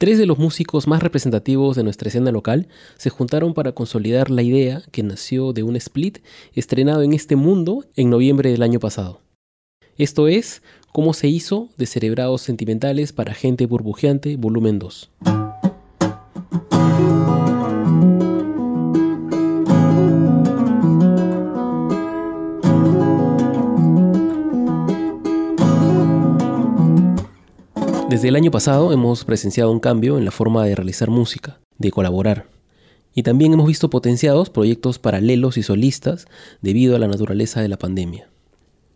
Tres de los músicos más representativos de nuestra escena local se juntaron para consolidar la idea que nació de un split estrenado en este mundo en noviembre del año pasado. Esto es Cómo se hizo de Cerebrados Sentimentales para Gente Burbujeante, volumen 2. Desde el año pasado hemos presenciado un cambio en la forma de realizar música, de colaborar. Y también hemos visto potenciados proyectos paralelos y solistas debido a la naturaleza de la pandemia.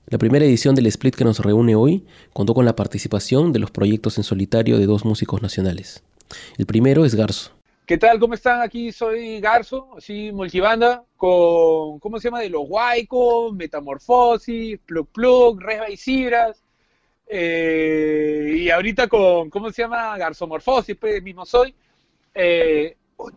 La primera edición del split que nos reúne hoy contó con la participación de los proyectos en solitario de dos músicos nacionales. El primero es Garzo. ¿Qué tal? ¿Cómo están? Aquí soy Garzo, así multibanda, con, ¿cómo se llama? De los Guayco, Metamorfosis, Plug Plug, Resba y Cibras, eh, y ahorita con, ¿cómo se llama? Garzomorfosis, pues mismo soy. Eh, oh,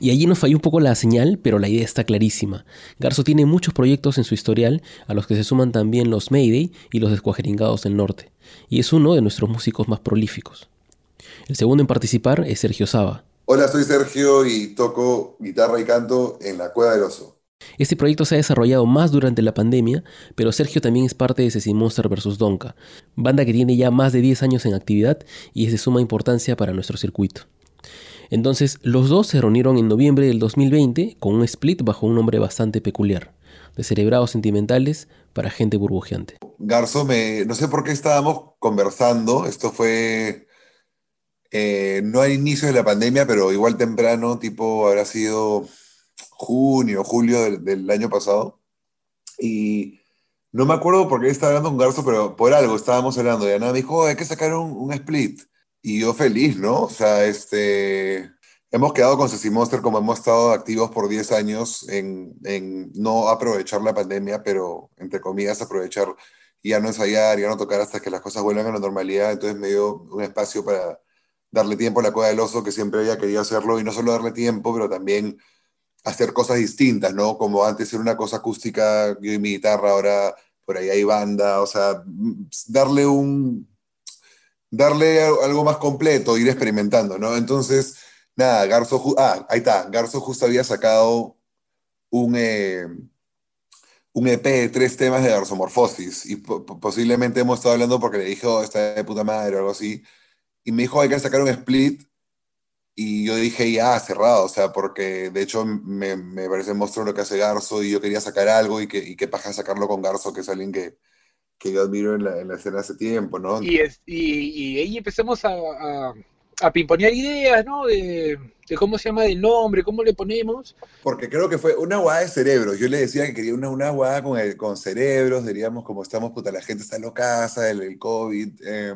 y allí nos falló un poco la señal, pero la idea está clarísima. Garzo tiene muchos proyectos en su historial, a los que se suman también los Mayday y los Descuajeringados del Norte, y es uno de nuestros músicos más prolíficos. El segundo en participar es Sergio Saba. Hola, soy Sergio y toco guitarra y canto en la Cueva del Oso. Este proyecto se ha desarrollado más durante la pandemia, pero Sergio también es parte de Ceci Monster vs. Donka, banda que tiene ya más de 10 años en actividad y es de suma importancia para nuestro circuito. Entonces, los dos se reunieron en noviembre del 2020 con un split bajo un nombre bastante peculiar, de Cerebrados Sentimentales para Gente Burbujeante. Garzo, no sé por qué estábamos conversando, esto fue eh, no al inicio de la pandemia, pero igual temprano, tipo habrá sido junio, julio del, año pasado. Y no me acuerdo por qué estaba hablando con Garzo, pero por algo estábamos hablando. Y nada me dijo, hay que sacar un, split. Y yo feliz, ¿no? O sea, este, hemos quedado con Ceci Monster como hemos estado activos por 10 años en, en, no aprovechar la pandemia, pero entre comillas aprovechar y ya no ensayar, ya no tocar hasta que las cosas vuelvan a la normalidad. Entonces me dio un espacio para darle tiempo a la Cueva del Oso, que siempre había querido hacerlo, y no solo darle tiempo, pero también hacer cosas distintas, ¿no? Como antes era una cosa acústica, yo y mi guitarra, ahora por ahí hay banda, o sea, darle un, darle algo más completo, ir experimentando, ¿no? Entonces, nada, Garzo, ah, ahí está, Garzo justo había sacado un, eh, un EP de tres temas de Garzomorfosis, y posiblemente hemos estado hablando porque le dije, oh, está de puta madre o algo así, y me dijo, hay que sacar un split, y yo dije, ya, cerrado, o sea, porque de hecho me, me parece monstruo lo que hace Garzo y yo quería sacar algo y que, y que paja sacarlo con Garzo, que es alguien que, que yo admiro en la, en la escena hace tiempo, ¿no? Y, es, y, y, ahí empezamos a, a, a pimponear ideas, ¿no? De, de, cómo se llama el nombre, cómo le ponemos. Porque creo que fue una guada de cerebros. Yo le decía que quería una, una guada con, el, con cerebros, diríamos, como estamos, puta, la gente está en casa, el, el COVID. Eh,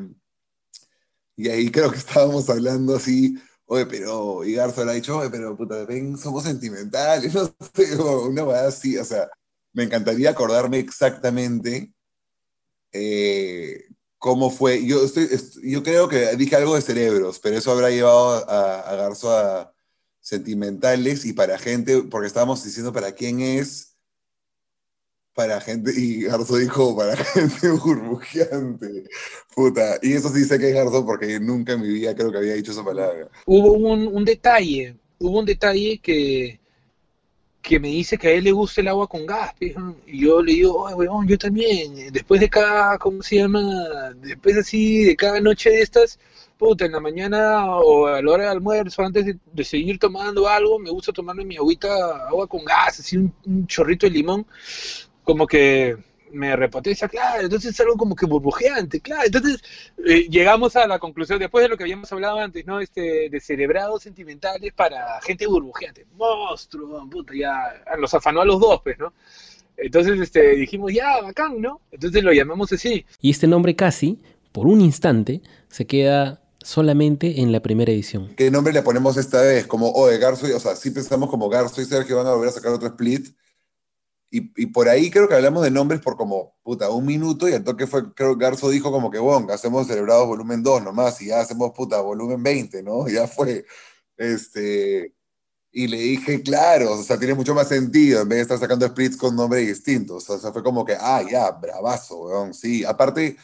y ahí creo que estábamos hablando así oye, pero, y Garza le ha dicho, oye, pero puta, ven, somos sentimentales, no sé, una verdad así, o sea, me encantaría acordarme exactamente eh, cómo fue. Yo, estoy, yo creo que dije algo de cerebros, pero eso habrá llevado a, a Garzo a sentimentales y para gente, porque estábamos diciendo para quién es para gente, y Garzo dijo para gente burbujeante. Puta, y eso sí sé que es Garzo porque nunca en mi vida creo que había dicho esa palabra. Hubo un, un detalle, hubo un detalle que, que me dice que a él le gusta el agua con gas, y yo le digo, oye, weón, yo también, después de cada, ¿cómo se llama? Después así, de cada noche de estas, puta, en la mañana o a la hora de almuerzo, antes de, seguir tomando algo, me gusta tomarme mi agüita, agua con gas, así un chorrito de limón, como que me repotencia, claro, entonces es algo como que burbujeante, claro, entonces eh, llegamos a la conclusión, después de lo que habíamos hablado antes, ¿no? Este, de celebrados sentimentales para gente burbujeante, monstruo, puta, ya, los afanó a los dos, pues, ¿no? Entonces este, dijimos, ya, bacán, ¿no? Entonces lo llamamos así. Y este nombre casi, por un instante, se queda solamente en la primera edición. ¿Qué nombre le ponemos esta vez? Como, oh, de Garzo, o sea, sí pensamos como Garzo y Sergio van a volver a sacar otro split, y, por ahí creo que hablamos de nombres por como, puta, un minuto y el toque fue, creo que Garzo dijo como que, bueno, hacemos celebrados volumen 2 nomás y ya hacemos, puta, volumen 20, ¿no? Ya fue, este, y le dije, claro, o sea, tiene mucho más sentido en vez de estar sacando splits con nombres distintos, o sea, fue como que, ah, ya, bravazo, weón, sí, aparte,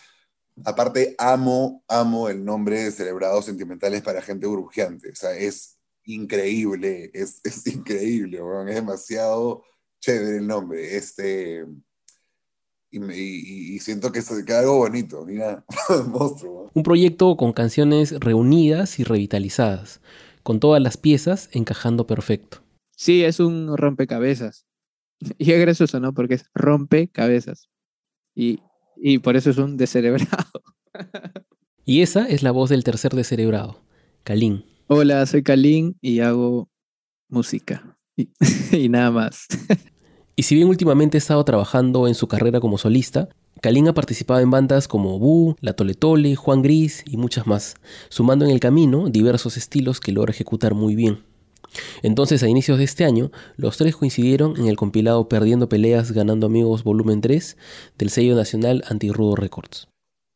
Aparte, amo, amo el nombre de Celebrados Sentimentales para Gente Burbujeante. O sea, es increíble, es, es increíble, weón. es demasiado chévere el nombre. Este, y, me- y- y siento que queda algo bonito, mira, monstruo. Un proyecto con canciones reunidas y revitalizadas, con todas las piezas encajando perfecto. Sí, es un rompecabezas. Y es gracioso, ¿no? Porque es rompecabezas. Y, y por eso es un descerebrado. Y esa es la voz del tercer descerebrado, Kalin. Hola, soy Kalin y hago música. Y, y nada más. Y si bien últimamente ha estado trabajando en su carrera como solista, Kalin ha participado en bandas como Bu, La Tole Tole, Juan Gris y muchas más, sumando en el camino diversos estilos que logra ejecutar muy bien. Entonces, a inicios de este año, los tres coincidieron en el compilado Perdiendo Peleas, Ganando Amigos Volumen 3 del sello nacional Antirrudo Records.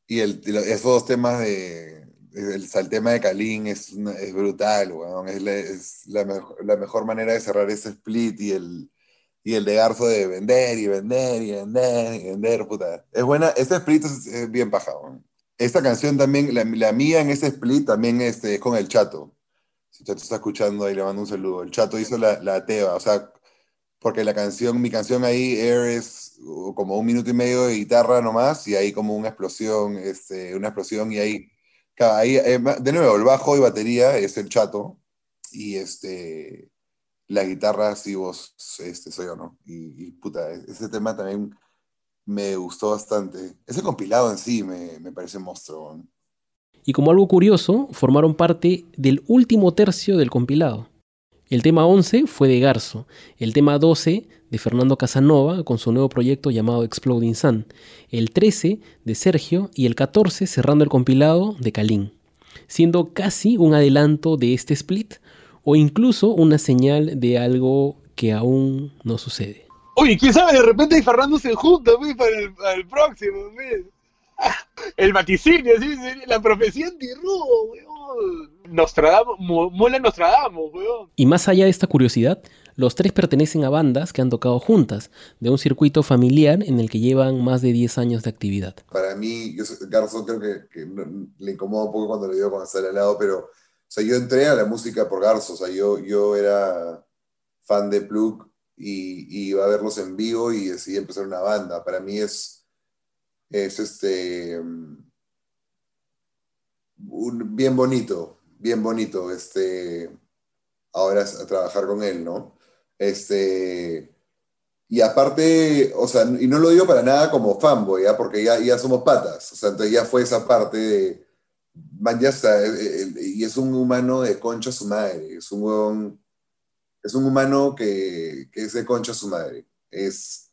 Y, esos dos temas de. El, tema de Kalin es, brutal, weón. Es, la, la mejor manera de cerrar ese split y el, y el de Garzo de vender y vender y vender y vender, puta. Es buena, ese split es, es bien paja, weón. Esta canción también, la, la mía en ese split también este, es con el Chato. Si Chato está escuchando, ahí le mando un saludo. El Chato hizo la, la teba, o sea, porque la canción, mi canción ahí, Air, es como un minuto y medio de guitarra nomás, y ahí como una explosión, este, una explosión, y ahí, ahí, eh, de nuevo, el bajo y batería es el chato, y este, la guitarra sí vos, este, soy yo, ¿no? Y, puta, e- ese tema también me gustó bastante. Ese compilado en sí me, me parece monstruo. Y como algo curioso, formaron parte del último tercio del compilado. El tema 11 fue de Garzo, el tema 12 de Fernando Casanova con su nuevo proyecto llamado Exploding Sun, el 13 de Sergio y el 14 cerrando el compilado de Kalin, siendo casi un adelanto de este split o incluso una señal de algo que aún no sucede. Oye, quién sabe, de repente y Fernando se junta para, el, para el próximo. El vaticinio, ¿sí? la profecía antirrudo, weón. Nostradamus, mo- mola Nostradamus, weón. Y más allá de esta curiosidad, los tres pertenecen a bandas que han tocado juntas, de un circuito familiar en el que llevan más de 10 años de actividad. Para mí, yo, soy- Garzo creo que, que no- le incomoda un poco cuando le digo con estar al lado, pero, sea, yo entré a la música por Garzo, o sea, yo, yo era fan de Plug y, iba a verlos en vivo y decidí empezar una banda. Para mí es, es este, un- bien bonito, bien bonito, este, ahora a trabajar con él, ¿no? Este, y aparte, o sea, y no lo digo para nada como fanboy, ¿ya? Porque ya, ya somos patas, o sea, entonces ya fue esa parte de, man, ya está, eh, eh, y es un humano de concha su madre, es un es un humano que, que es de concha su madre, es,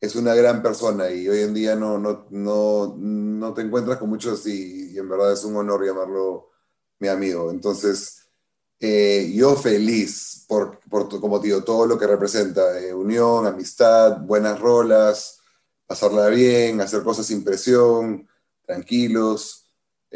es una gran persona y hoy en día no, no, no, no te encuentras con muchos y en verdad es un honor llamarlo mi amigo, entonces... Eh, yo feliz por, por como todo lo que representa, unión, amistad, buenas rolas, pasarla bien, hacer cosas sin presión, tranquilos,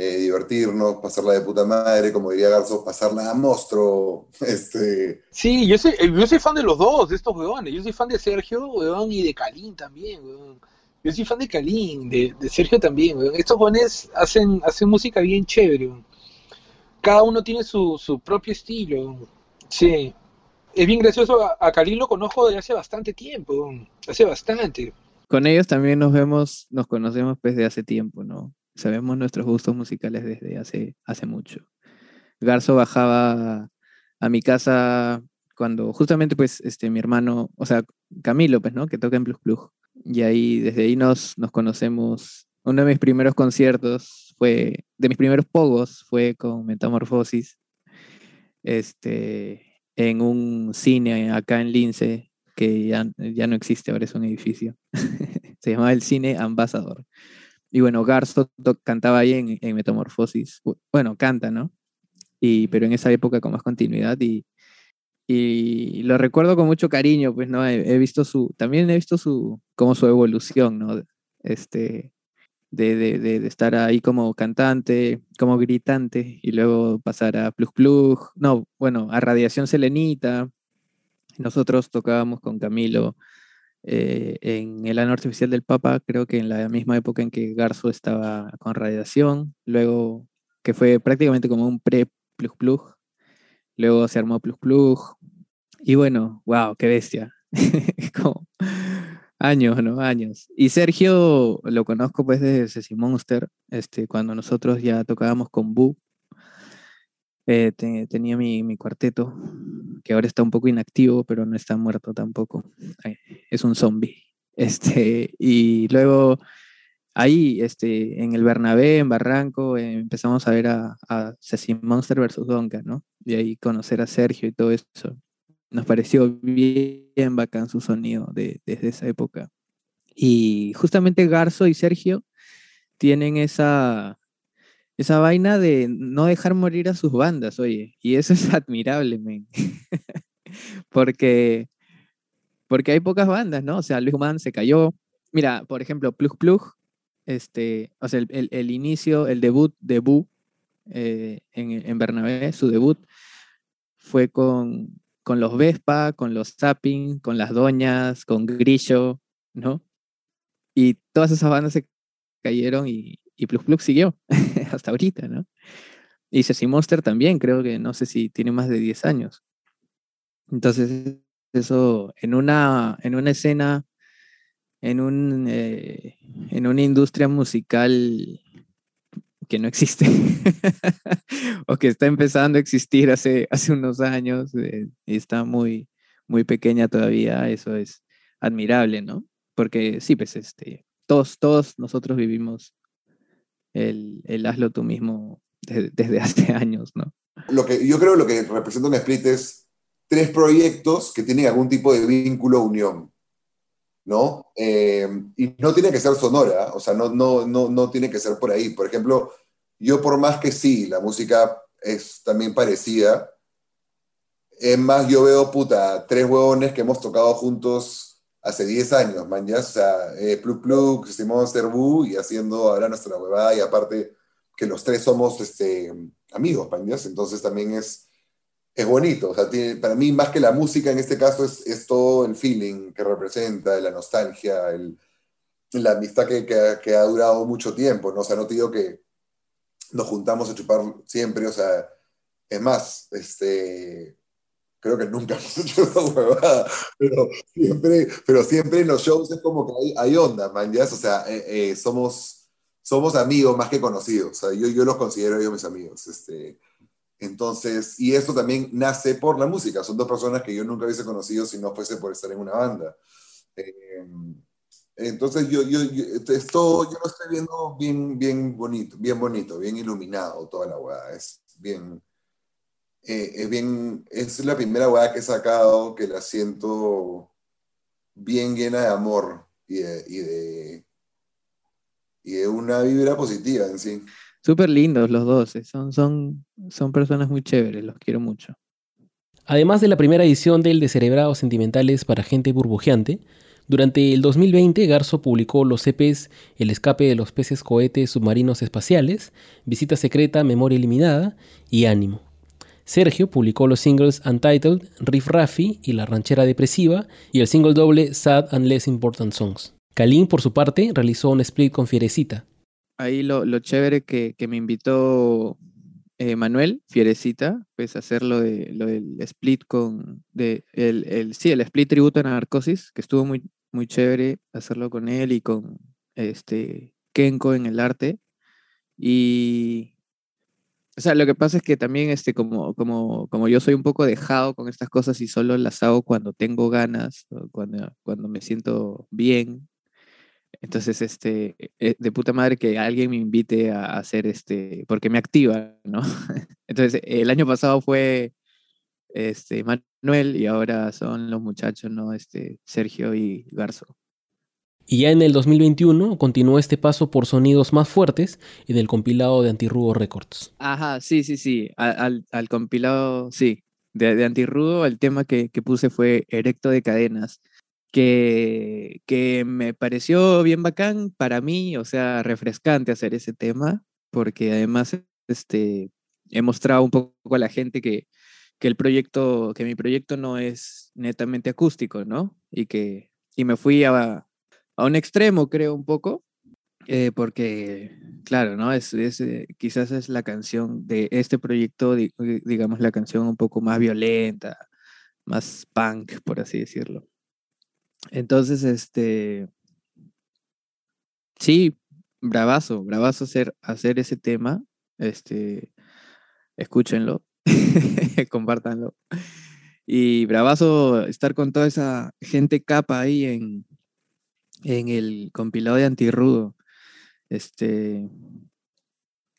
eh, divertirnos, pasarla de puta madre, como diría Garzo, pasarla a monstruo. Este, Sí, yo soy, yo soy fan de los dos, de estos weones. Yo soy fan de Sergio, weón, y de Kalin también, weón. Yo soy fan de Kalin, de, de Sergio también, weón. Estos weones hacen, hacen música bien chévere, weón. Cada uno tiene su, su propio estilo. weón. Sí. Es bien gracioso, a, a Kalin lo conozco desde hace bastante tiempo, weón. Hace bastante. Con ellos también nos vemos, nos conocemos desde hace tiempo, ¿no? Sabemos nuestros gustos musicales desde hace, hace mucho. Garzo bajaba a mi casa cuando justamente pues este mi hermano, o sea, Camilo, pues, ¿no? Que toca en Plus Plus. Y ahí, desde ahí nos, nos conocemos. Uno de mis primeros conciertos fue, de mis primeros pogos fue con Metamorfosis, este, en un cine acá en Lince, que ya, ya no existe, ahora es un edificio. Se llamaba el Cine Ambassador. Y bueno, Garzo cantaba ahí en, en Metamorfosis. Bu- Bueno, canta, ¿no? Y, pero en esa época con más continuidad y, y lo recuerdo con mucho cariño, pues, ¿no? He, he visto su, también he visto su, como su evolución, ¿no? Este, de, de, de, de estar ahí como cantante, como gritante, y luego pasar a Plus Plus, no, bueno, a Radiación Selenita. Nosotros tocábamos con Camilo eh, en el año artificial del Papa, creo que en la misma época en que Garzo estaba con radiación, luego que fue prácticamente como un pre-plug plug, luego se armó plug plug, y bueno, wow, qué bestia. como años, ¿no? Años. Y Sergio lo conozco pues desde Ceci Monster, este, cuando nosotros ya tocábamos con Bu. Eh, tenía mi, cuarteto, que ahora está un poco inactivo, pero no está muerto tampoco. es un zombie. Este, y luego ahí, este, en el Bernabé, en Barranco, eh, empezamos a ver a, a Monster versus Donka, ¿no? Y ahí conocer a Sergio y todo eso nos pareció bien bacán su sonido de, desde esa época. Y justamente Garzo y Sergio tienen esa, esa vaina de no dejar morir a sus bandas, oye, y eso es admirable, men. porque, porque hay pocas bandas, ¿no? O sea, Luis Mann se cayó. Mira, por ejemplo, Plug Plug, este, o sea, el, el, inicio, el debut de eh, en, en Bernabé, su debut, fue con, con los Vespa, con los Zapping, con las Doñas, con Grillo, ¿no? Y todas esas bandas se cayeron y, y Plug Plug siguió hasta ahorita, ¿no? Y Ceci Monster también, creo que no sé si tiene más de 10 años. Entonces, eso en una, en una escena, en, un, eh, en una industria musical que no existe o que está empezando a existir hace, hace unos años eh, y está muy, muy pequeña todavía, eso es admirable, ¿no? Porque sí, pues este, todos, todos nosotros vivimos el, hazlo tú mismo desde, hace años, ¿no? Lo que, yo creo que lo que representa un split es tres proyectos que tienen algún tipo de vínculo o unión. ¿no? Eh, y no tiene que ser sonora, o sea, no, no, no, no tiene que ser por ahí. Por ejemplo, yo por más que sí, la música es también parecida, es más, yo veo, puta, tres huevones que hemos tocado juntos hace 10 años, man, ya, o sea, eh, Plug Plug, Simón Cerbu y haciendo ahora nuestra huevada, y aparte que los tres somos este, amigos, man, entonces también es es bonito. O sea, para mí, más que la música en este caso, es, es todo el feeling que representa, la nostalgia, el, la amistad que, que, ha durado mucho tiempo. ¿no? O sea, no te digo que nos juntamos a chupar siempre, o sea, es más, este, creo que nunca hemos hecho esa huevada, pero siempre, pero siempre en los shows es como que hay, hay onda, man, ¿ya? O sea, eh, eh, somos, somos amigos más que conocidos, o sea, yo, yo los considero yo mis amigos, este, entonces, y esto también nace por la música. Son dos personas que yo nunca hubiese conocido si no fuese por estar en una banda. Eh, entonces, yo, yo, esto, yo lo estoy viendo bien, bien bonito, bien bonito, bien iluminado toda la weá. Es bien, eh, es bien, es la primera weá que he sacado que la siento bien llena de amor y de, y de, y de una vibra positiva en sí. Súper lindos los dos, eh, son, son, son personas muy chéveres, los quiero mucho. Además de la primera edición del Descerebrados Sentimentales para Gente Burbujeante, durante el 2020 Garzo publicó los EPs El escape de los peces cohetes submarinos espaciales, Visita secreta, Memoria eliminada y Ánimo. Sergio publicó los singles Untitled, Riff Raffy y La ranchera depresiva y el single doble Sad and Less Important Songs. Kalin, por su parte, realizó un split con Fierecita, ahí lo, lo chévere que, que, me invitó eh, Manuel Fierecita, pues hacer lo, de, lo del split con, de, el, el, sí, el split tributo a Narcosis, que estuvo muy, muy chévere hacerlo con él y con este Kenko en el arte. Y, o sea, lo que pasa es que también, este, como, como, como yo soy un poco dejado con estas cosas y solo las hago cuando tengo ganas, cuando, cuando me siento bien, entonces, este, eh, de puta madre que alguien me invite a hacer este, porque me activa, ¿no? Entonces, el año pasado fue este, Manuel y ahora son los muchachos, ¿no? Este, Sergio y Garzo. Y ya en el 2021 continuó este paso por sonidos más fuertes en el compilado de Antirrudo Records. Ajá, sí, sí, sí. Al, al, compilado, sí. De, de Antirrudo, el tema que, que puse fue Erecto de Cadenas que, que me pareció bien bacán para mí, o sea, refrescante hacer ese tema, porque además este, he mostrado un poco a la gente que, que el proyecto, que mi proyecto no es netamente acústico, ¿no? Y que, y me fui a, a un extremo, creo, un poco, eh, porque, claro, ¿no? Es, eh, quizás es la canción de este proyecto, digamos, la canción un poco más violenta, más punk, por así decirlo. Entonces, este, sí, bravazo, bravazo hacer, hacer ese tema, este, escúchenlo, compártanlo. Y bravazo estar con toda esa gente capa ahí en, en el compilado de Antirrudo. Este,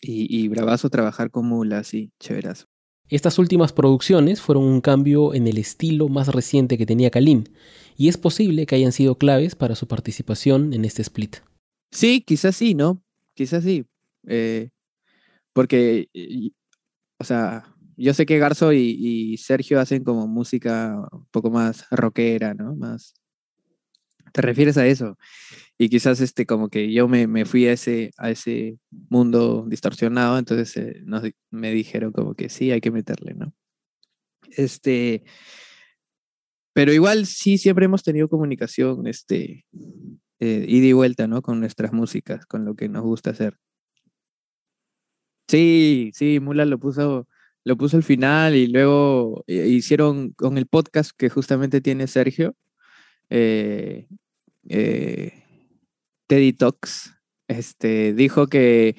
y, y bravazo trabajar con Mula, sí, chéverazo. Estas últimas producciones fueron un cambio en el estilo más reciente que tenía Kalim, y es posible que hayan sido claves para su participación en este split. Sí, quizás sí, ¿no? Quizás sí. Eh, porque, o sea, yo sé que Garzo y, y, Sergio hacen como música un poco más rockera, ¿no? Más. ¿Te refieres a eso? y quizás este como que yo me, me, fui a ese, a ese mundo distorsionado, entonces eh, me dijeron como que sí, hay que meterle, ¿no? Este, pero igual sí, siempre hemos tenido comunicación, este, eh, ida y vuelta, ¿no? Con nuestras músicas, con lo que nos gusta hacer. Sí, sí, Mula lo puso, lo puso al final y luego eh, hicieron con el podcast que justamente tiene Sergio. Eh, eh, Teddy Talks, este, dijo que,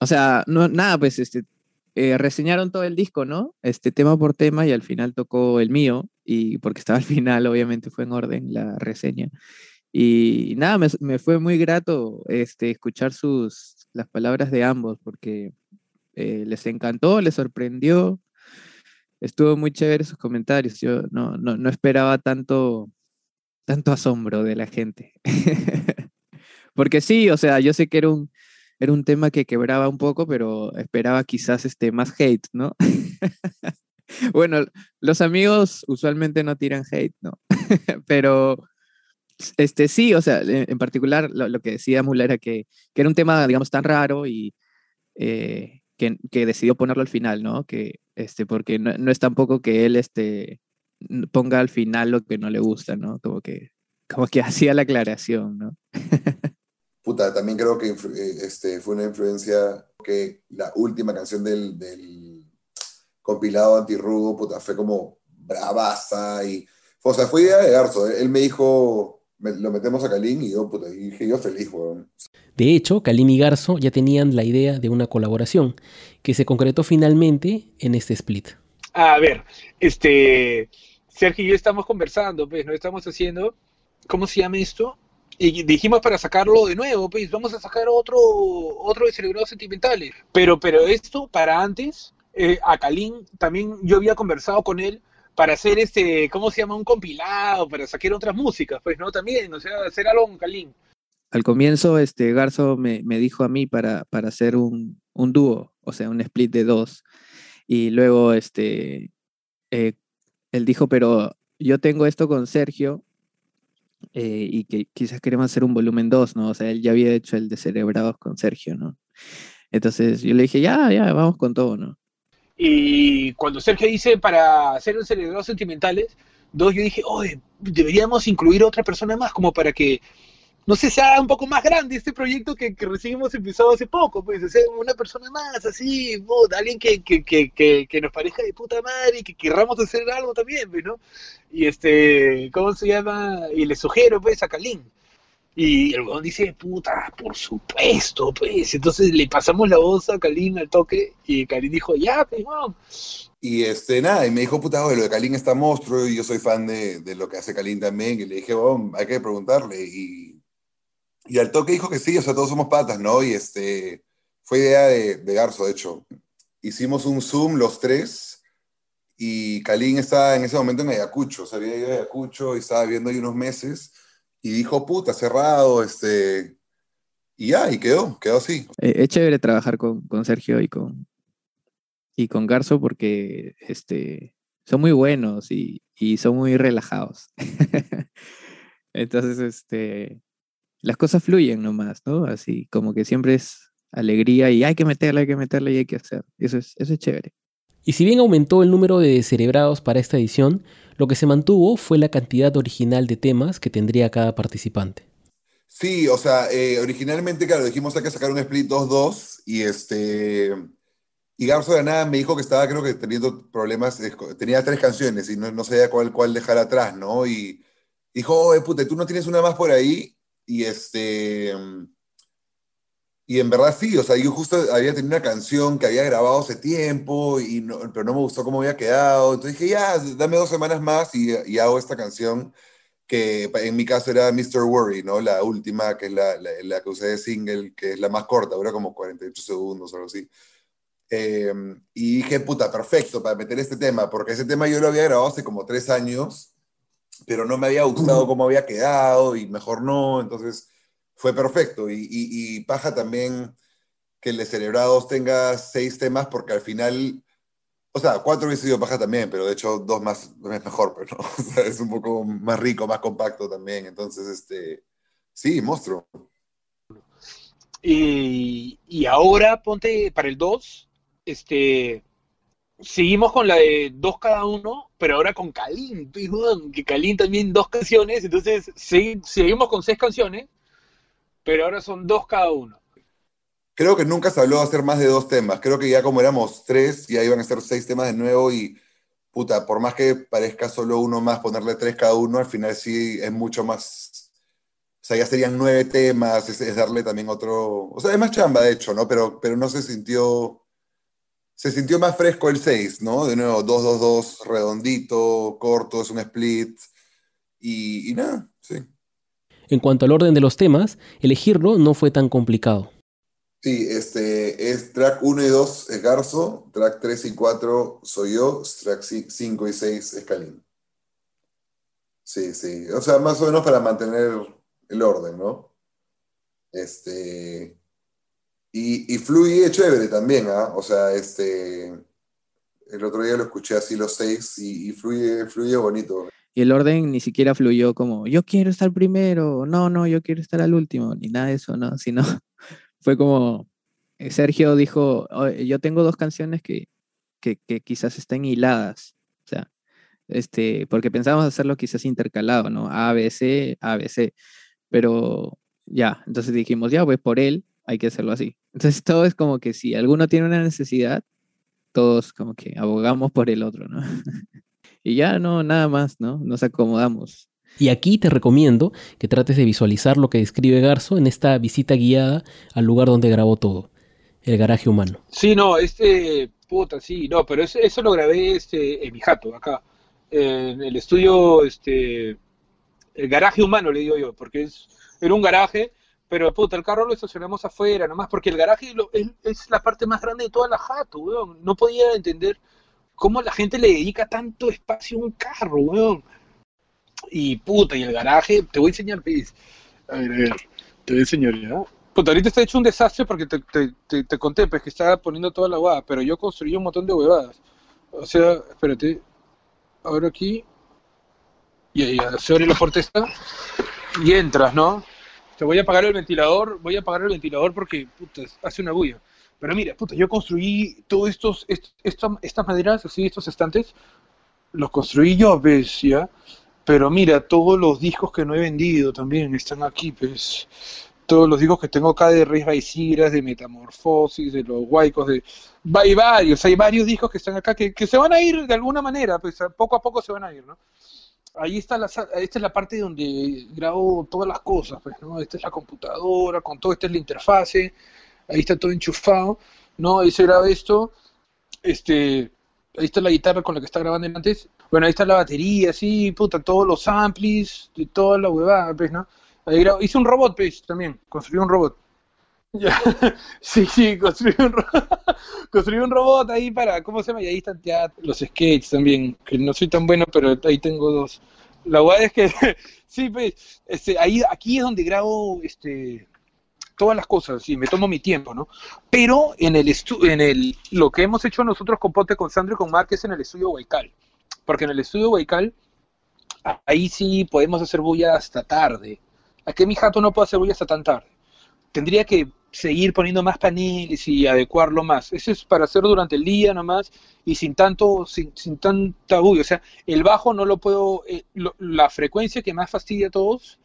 o sea, no, nada, pues, este, eh, reseñaron todo el disco, ¿no? Este, tema por tema y al final tocó el mío, y porque estaba al final, obviamente fue en orden la reseña. Y nada, me, me fue muy grato este, escuchar sus, las palabras de ambos, porque les encantó, les sorprendió, estuvo muy chévere sus comentarios. Yo no, no, no esperaba tanto, tanto asombro de la gente. Porque sí, o sea, yo sé que era un, era un tema que quebraba un poco, pero esperaba quizás este, más hate, ¿no? bueno, los amigos usualmente no tiran hate, ¿no? pero este, sí, o sea, en particular lo, que decía Mula era que, que, era un tema, digamos, tan raro y eh, que, que, decidió ponerlo al final, ¿no? Que, este, porque no, no, es tampoco que él este, ponga al final lo que no le gusta, ¿no? Como que, como que hacía la aclaración, ¿no? puta, también creo que eh, este, fue una influencia que la última canción del, del compilado antirrudo, puta, fue como bravaza y, o sea, fue idea de Garzo, él me dijo, lo metemos a Kalim y yo, puta, y dije yo feliz, weón. De hecho, Kalim y Garzo ya tenían la idea de una colaboración que se concretó finalmente en este split. A ver, este, Sergio y yo estamos conversando, pues, ¿no? Estamos haciendo, ¿cómo se llama esto? y dijimos para sacarlo de nuevo, pues vamos a sacar otro, otro de Celebrados Sentimentales. Pero, pero esto, para antes, eh, a Kalin también yo había conversado con él para hacer este, ¿cómo se llama? Un compilado, para sacar otras músicas, pues, ¿no? También, o sea, hacer algo con Kalin. Al comienzo, este, Garzo me, me dijo a mí para, para hacer un, un, dúo, o sea, un split de dos. Y luego, este, eh, él dijo, pero yo tengo esto con Sergio eh, y que quizás queremos hacer un volumen 2, ¿no? O sea, él ya había hecho el de Cerebrados con Sergio, ¿no? Entonces yo le dije, ya, ya, vamos con todo, ¿no? Y cuando Sergio dice para hacer un Cerebrados Sentimentales, dos, yo dije, oye, deberíamos incluir otra persona más, como para que no sé, sea un poco más grande este proyecto que, que recién hemos empezado hace poco, pues, ser una persona más, así, alguien que, que, que, nos parezca de puta madre y que querramos hacer algo también, pues, ¿no? Y este, ¿cómo se llama? Y le sugiero, pues, a Kalin. Y el weón dice, puta, por supuesto, pues. Entonces le pasamos la voz a Kalin al toque y Kalin dijo, ya, pues, vamos. Y este, nada, y me dijo, puta, lo de Kalin está monstruo y yo soy fan de, de lo que hace Kalin también. Y le dije, bueno, hay que preguntarle. Y y al toque dijo que sí, o sea, todos somos patas, ¿no? Y este, fue idea de, de Garzo, de hecho. Hicimos un Zoom los tres y Kalin estaba en ese momento en Ayacucho, o sea, había a Ayacucho y estaba viendo ahí unos meses y dijo, puta, cerrado, este, y ya, y quedó, quedó así. Eh, es chévere trabajar con, con, Sergio y con, y con Garzo porque este, son muy buenos y, y son muy relajados. Entonces, este, las cosas fluyen nomás, ¿no? Así como que siempre es alegría y hay que meterle, hay que meterle y hay que hacer. Eso es, eso es chévere. Y si bien aumentó el número de cerebrados para esta edición, Lo que se mantuvo fue la cantidad original de temas que tendría cada participante. Sí, o sea, eh, originalmente, claro, dijimos hay que sacar un split 2-2 y este... Y Garzo de nada me dijo que estaba, creo que teniendo problemas, tenía tres canciones y no, no sabía cuál, cuál dejar atrás, ¿no? Y dijo, oye, puta, ¿tú no tienes una más por ahí? Y este... Y en verdad sí, o sea, yo justo había tenido una canción que había grabado hace tiempo, y pero no me gustó cómo había quedado. Entonces dije, ya, dame dos semanas más y, y hago esta canción que en mi caso era Mr. Worry, ¿no? La última, que es la, la, que usé de single, que es la más corta, dura como 48 segundos o algo así. Em, y dije, puta, perfecto para meter este tema, porque ese tema yo lo había grabado hace como tres años, pero no me había gustado cómo había quedado y mejor no, entonces fue perfecto. Y, paja también que el de Celebrados tenga seis temas, porque al final o sea, cuatro hubiese sido paja también, pero de hecho dos más es mejor, pero no. Es un poco más rico, más compacto también. Entonces, este, sí, monstruo. Y, y ahora ponte para el 2, este, seguimos con la de dos cada uno, pero ahora con Kalin, que Kalin también dos canciones, entonces seguimos con seis canciones, pero ahora son dos cada uno. Creo que nunca se habló de hacer más de dos temas. Creo que ya como éramos tres, ya iban a ser seis temas de nuevo y, puta, por más que parezca solo uno más, ponerle tres cada uno, al final sí es mucho más... O sea, ya serían nueve temas, es, darle también otro... O sea, es más chamba, de hecho, ¿no? Pero, pero no se sintió... Se sintió más fresco el seis, ¿no? De nuevo, dos, dos, dos, redondito, corto, es un split. Y, y nada, sí. En cuanto al orden de los temas, elegirlo no fue tan complicado. Sí, este, es track 1 y 2 es Garzo, track 3 y 4 soy yo, track 5 y 6 es Kalin. Sí, sí, o sea, más o menos para mantener el orden, ¿no? Este, y, y fluye chévere también, ¿ah? O sea, este, el otro día lo escuché así los seis y, y, fluye, fluye bonito. Y el orden ni siquiera fluyó como, yo quiero estar primero, no, no, yo quiero estar al último, ni nada de eso, ¿no? Sino fue como, eh, Sergio dijo, yo tengo dos canciones que, que, quizás estén hiladas, o sea, este, porque pensábamos hacerlo quizás intercalado, ¿no? A, B, C, A, B, C, pero ya, entonces dijimos, ya, pues por él hay que hacerlo así. Entonces todo es como que si alguno tiene una necesidad, todos como que abogamos por el otro, ¿no? y ya no, nada más, ¿no? Nos acomodamos. Y aquí te recomiendo que trates de visualizar lo que describe Garzo en esta visita guiada al lugar donde grabó todo, el garaje humano. Sí, no, este, puta, sí, no, pero eso, eso lo grabé este, en mi jato, acá, en el estudio, este, el garaje humano, le digo yo, porque es, era un garaje, pero puta, el carro lo estacionamos afuera, nomás, porque el garaje es, la parte más grande de toda la jato, weón. No podía entender cómo la gente le dedica tanto espacio a un carro, weón. Y puta, y el garaje, te voy a enseñar, ¿ves? A ver, a ver, te voy a enseñar ya. Puta, ahorita está hecho un desastre porque te, te, te, conté, pues que estaba poniendo toda la huevada, pero yo construí un montón de huevadas. O sea, espérate, ahora aquí, y ahí se abre la puerta esta, y entras, ¿no? Te voy a apagar el ventilador, voy a apagar el ventilador porque, puta, hace una bulla. Pero mira, puta, yo construí todos estos, estas maderas, así, estos estantes, los construí yo, ¿ves? ¿Ya? Pero mira, todos los discos que no he vendido también están aquí, pues. Todos los discos que tengo acá de Reyes Baisiras, de Metamorfosis, de los Huaycos, de. Hay varios, hay varios discos que están acá que, se van a ir de alguna manera, pues poco a poco se van a ir, ¿no? Ahí está la, esta es la parte donde grabo todas las cosas, pues, ¿no? Esta es la computadora, con todo, esta es la interfase, ahí está todo enchufado, ¿no? Ahí se graba esto, este, ahí está la guitarra con la que está grabando antes, bueno, ahí está la batería, sí, puta, todos los amplis, de toda la huevada, pues, ¿no? Ahí hice un robot, pues, también, construí un robot. sí, sí, construí un, construí un robot ahí para, ¿cómo se llama? Y ahí están ya los skates también, que no soy tan bueno, pero ahí tengo dos. La huevada es que, sí, pues, este, ahí, aquí es donde grabo, este, todas las cosas y me tomo mi tiempo, ¿no? Pero en el en el lo que hemos hecho nosotros con Ponte, con Sandro y con Mark es en el estudio Waikal. Porque en el estudio Baikal, ahí sí podemos hacer bulla hasta tarde. Aquí mi jato no puedo hacer bulla hasta tan tarde. Tendría que seguir poniendo más paneles y adecuarlo más. Eso es para hacer durante el día nomás y sin tanto, sin, sin tanta bulla. O sea, el bajo no lo puedo, eh, la frecuencia que más fastidia a todos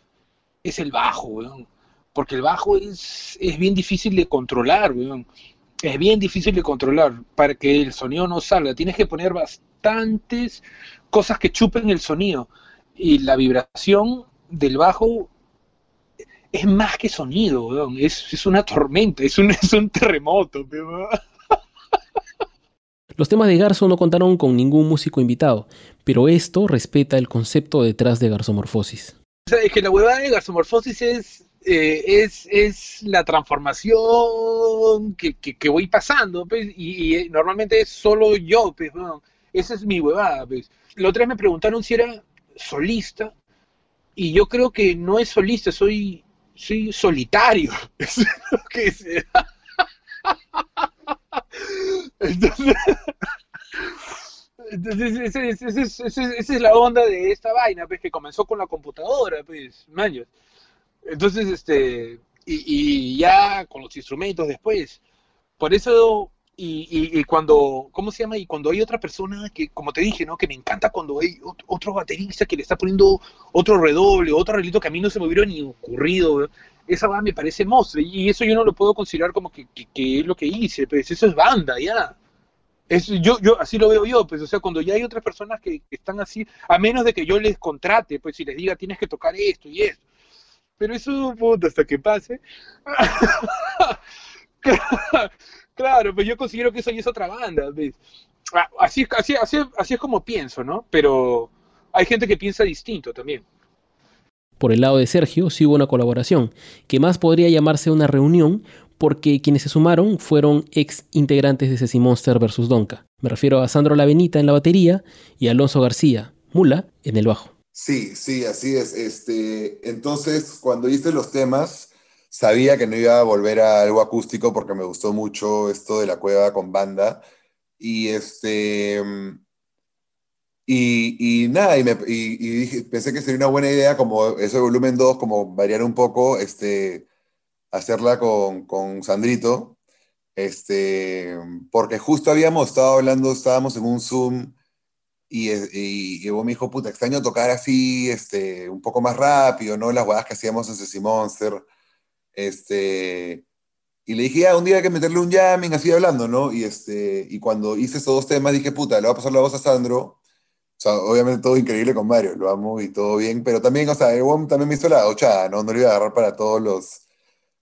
es el bajo, weón. Porque el bajo es, es bien difícil de controlar, weón. Es bien difícil de controlar para que el sonido no salga. Tienes que poner bastantes cosas que chupen el sonido. Y la vibración del bajo es más que sonido, weón. Es, una tormenta, es un, es un terremoto. Weón. Los temas de Garzo no contaron con ningún músico invitado, pero esto respeta el concepto detrás de garzomorfosis. es que la huevada de garzomorfosis es, eh, es, es, la transformación que, que, voy pasando, pues, y, normalmente es solo yo, pues, esa es mi huevada. Pues. Los otros me preguntaron si era solista, y yo creo que no es solista, soy, soy solitario. Entonces, entonces esa es la onda de esta vaina, pues, que comenzó con la computadora, pues, años. Entonces, este, y, ya con los instrumentos después. Por eso, y, cuando, ¿cómo se llama? Y cuando hay otra persona que, como te dije, ¿no? Que me encanta cuando hay otro baterista que le está poniendo otro redoble, otro arreglito que a mí no se me hubiera ni ocurrido. Esa banda me parece monstruo, y eso yo no lo puedo considerar como que, que es lo que hice, pues eso es banda, ya yo, yo así lo veo yo, pues, o sea, cuando ya hay otras personas que, están así, a menos de que yo les contrate, pues, si les diga tienes que tocar esto y esto. Pero eso, puta, hasta que pase. claro, pues yo considero que eso ya es otra banda, ¿ves? Así, así, así, así es como pienso, ¿no? Pero hay gente que piensa distinto también. Por el lado de Sergio sí hubo una colaboración, que más podría llamarse una reunión, porque quienes se sumaron fueron ex integrantes de Ceci Monster vs. Donka. Me refiero a Sandro Lavenita en la batería y Alonso García, Mula, en el bajo. Sí, sí, así es. Este, entonces, cuando hice los temas, sabía que no iba a volver a algo acústico porque me gustó mucho esto de la cueva con banda. Y este. Y, nada, y, dije, pensé que sería una buena idea, como eso de volumen 2, como variar un poco, este, hacerla con, con Sandrito, este, porque justo habíamos estado hablando, estábamos en un Zoom y, y, me dijo, puta, extraño tocar así, este, un poco más rápido, ¿no? Las guadas que hacíamos en Ceci Monster, este, y le dije, ya, un día hay que meterle un jamming, así hablando, ¿no? Y, este, y cuando hice estos dos temas, dije, puta, le voy a pasar la voz a Sandro, o sea, obviamente todo increíble con Mario, lo amo y todo bien, pero también, o sea, el también me hizo la ochada, ¿no? No lo iba a agarrar para todos los,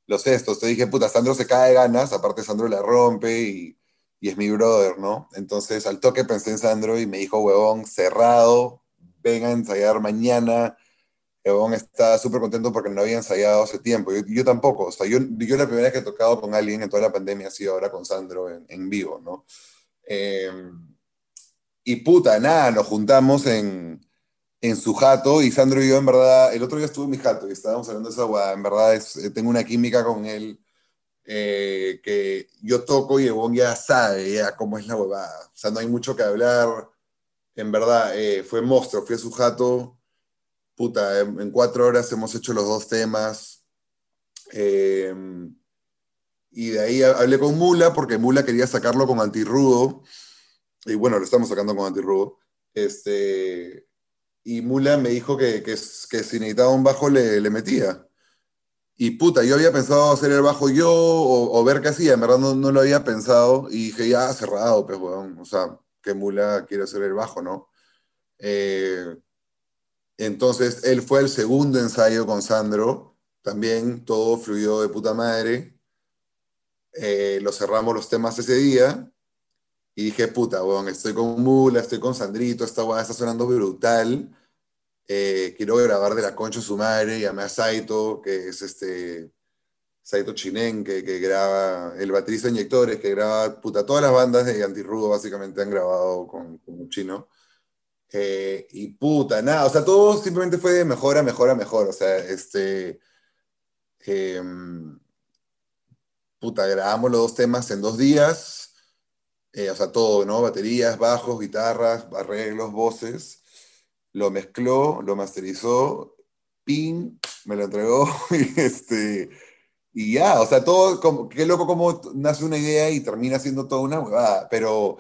los estos. Te dije, puta, Sandro se cae de ganas, aparte Sandro la rompe y, es mi brother, ¿no? Entonces al toque pensé en Sandro y me dijo, huevón, cerrado, venga a ensayar mañana. Huevón está súper contento porque no había ensayado hace tiempo. Yo, yo, tampoco, o sea, yo, yo la primera vez que he tocado con alguien en toda la pandemia ha sido ahora con Sandro en, vivo, ¿no? Em, y puta, nada, nos juntamos en, en su jato y Sandro y yo en verdad, el otro día estuve en mi jato y estábamos hablando de esa guada, en verdad eh, tengo una química con él eh, que yo toco y Ebon ya sabe ya cómo es la huevada, o sea, no hay mucho que hablar, en verdad, eh, fue monstruo, fui a su jato, puta, en, cuatro horas hemos hecho los dos temas, y de ahí hablé con Mula porque Mula quería sacarlo con antirrudo, y bueno, lo estamos sacando con antirrudo, este y Mula me dijo que, que, si necesitaba un bajo le, le, metía. Y puta, yo había pensado hacer el bajo yo o, ver qué hacía, en verdad no, no, lo había pensado y dije, ya, cerrado, pues, weón. O sea, que Mula quiere hacer el bajo, ¿no? Eh, entonces, él fue el segundo ensayo con Sandro, también todo fluyó de puta madre. Eh, lo cerramos los temas ese día y dije, puta, weón, estoy con Mula, estoy con Sandrito, esta weá está sonando brutal. Eh, quiero grabar de la concha su madre, llamé a Saito, que es este Saito Chinen, que, graba, el baterista de Inyectores, que graba, puta, todas las bandas de Antirrudo básicamente han grabado con, con chino. Eh, y puta, nada, o sea, todo simplemente fue de mejor a mejor o sea, este, em, puta, grabamos los dos temas en dos días, eh, o sea, todo, ¿no? Baterías, bajos, guitarras, arreglos, voces. Lo mezcló, lo masterizó, pin, me lo entregó y, este, Y ya, o sea, todo, como, qué loco cómo nace una idea y termina siendo toda una huevada, pero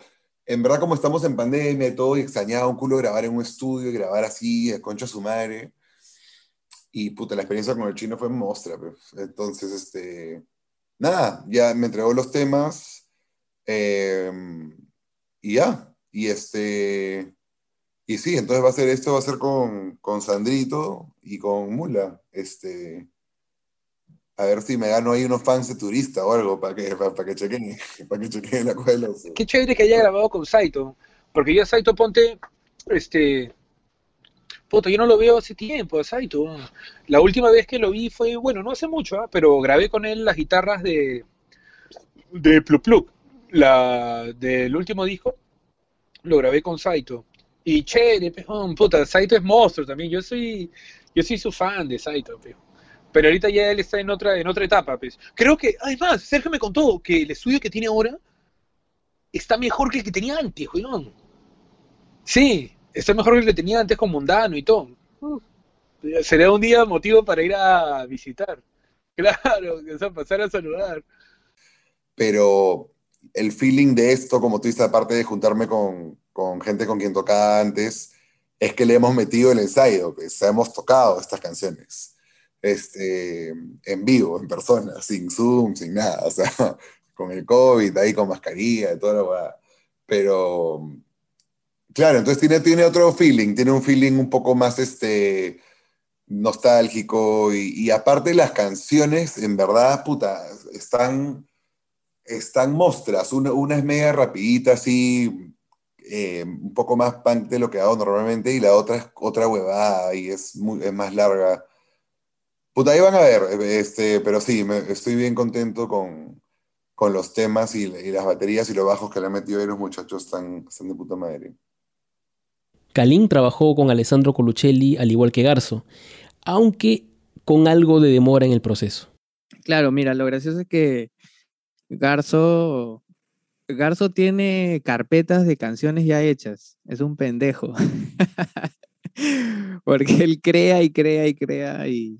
en verdad como estamos en pandemia y todo, y extrañaba un culo grabar en un estudio y grabar así, de concha su madre, y puta, la experiencia con el chino fue mostra, pues. entonces, este, nada, ya me entregó los temas, em, y ya, y este, y sí, entonces va a ser esto, va a ser con, con Sandrito y con Mula, este a ver si me gano ahí unos fans de turista o algo para que, para, que chequen, para que chequen la cuela. Qué chévere que haya grabado con Saito, porque yo a Saito Ponte, este, puta, yo no lo veo hace tiempo a Saito. La última vez que lo vi fue, bueno, no hace mucho, ¿ah? pero grabé con él las guitarras de, de Plup Plup, la del último disco, lo grabé con Saito. Y chévere, pejón, puta, Saito es monstruo también, yo soy, yo soy su fan de Saito, pejón. Pero ahorita ya él está en otra, en otra etapa, pues. Creo que, además, Sergio me contó que el estudio que tiene ahora está mejor que el que tenía antes, weón. Sí, está mejor que el que tenía antes con Mundano y todo. Sería un día motivo para ir a visitar. Claro, o sea, pasar a saludar. Pero el feeling de esto, como tú dices, aparte de juntarme con, con gente con quien tocaba antes, es que le hemos metido el ensayo, pues hemos tocado estas canciones este, en vivo, en persona, sin Zoom, sin nada, o sea, con el COVID, ahí con mascarilla, toda la Pero, claro, entonces tiene, tiene otro feeling, tiene un feeling un poco más este, nostálgico y, aparte las canciones, en verdad, puta, están, están mostras. Una, una es media rapidita, así, eh, un poco más punk de lo que hago normalmente y la otra es otra huevada y es, muy, es más larga. Puta, ahí van a ver, este, pero sí, me, estoy bien contento con, con los temas y, las baterías y los bajos que le han metido ahí los muchachos están, están de puta madre. Kalin trabajó con Alessandro Coluccelli al igual que Garzo, aunque con algo de demora en el proceso. Claro, mira, lo gracioso es que Garzo, Garzo tiene carpetas de canciones ya hechas, es un pendejo. Porque él crea y crea y crea y,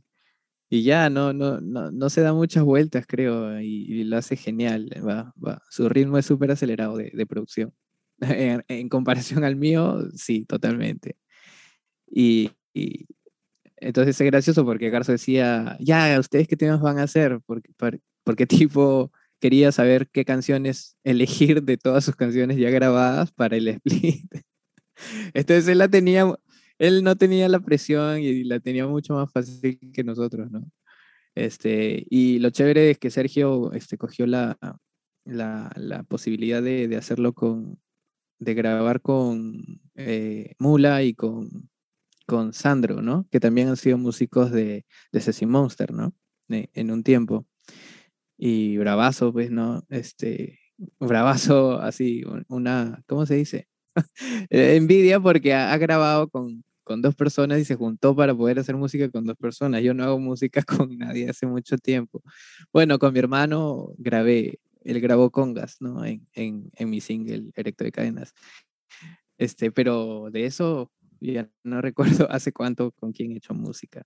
y ya, no, no, no, no se da muchas vueltas, creo, y, lo hace genial. Va, va. Su ritmo es súper acelerado de, de producción. En, comparación al mío, sí, totalmente. Y, y, entonces es gracioso porque Garzo decía, ya, ¿ustedes qué temas van a hacer? Porque, porque tipo quería saber qué canciones elegir de todas sus canciones ya grabadas para el split. Entonces él la tenía él no tenía la presión y la tenía mucho más fácil que nosotros, ¿no? Este, y lo chévere es que Sergio este, cogió la, la, la posibilidad de, de, hacerlo con, de grabar con eh, Mula y con, con Sandro, ¿no? Que también han sido músicos de, de Ceci Monster, ¿no? en un tiempo. Y bravazo, pues, ¿no? Este, bravazo, así, una, ¿cómo se dice? Envidia porque ha, grabado con, con dos personas y se juntó para poder hacer música con dos personas. Yo no hago música con nadie hace mucho tiempo. Bueno, con mi hermano grabé, él grabó congas, ¿no? En, en, mi single Erecto de Cadenas. Este, pero de eso ya no recuerdo hace cuánto con quién he hecho música.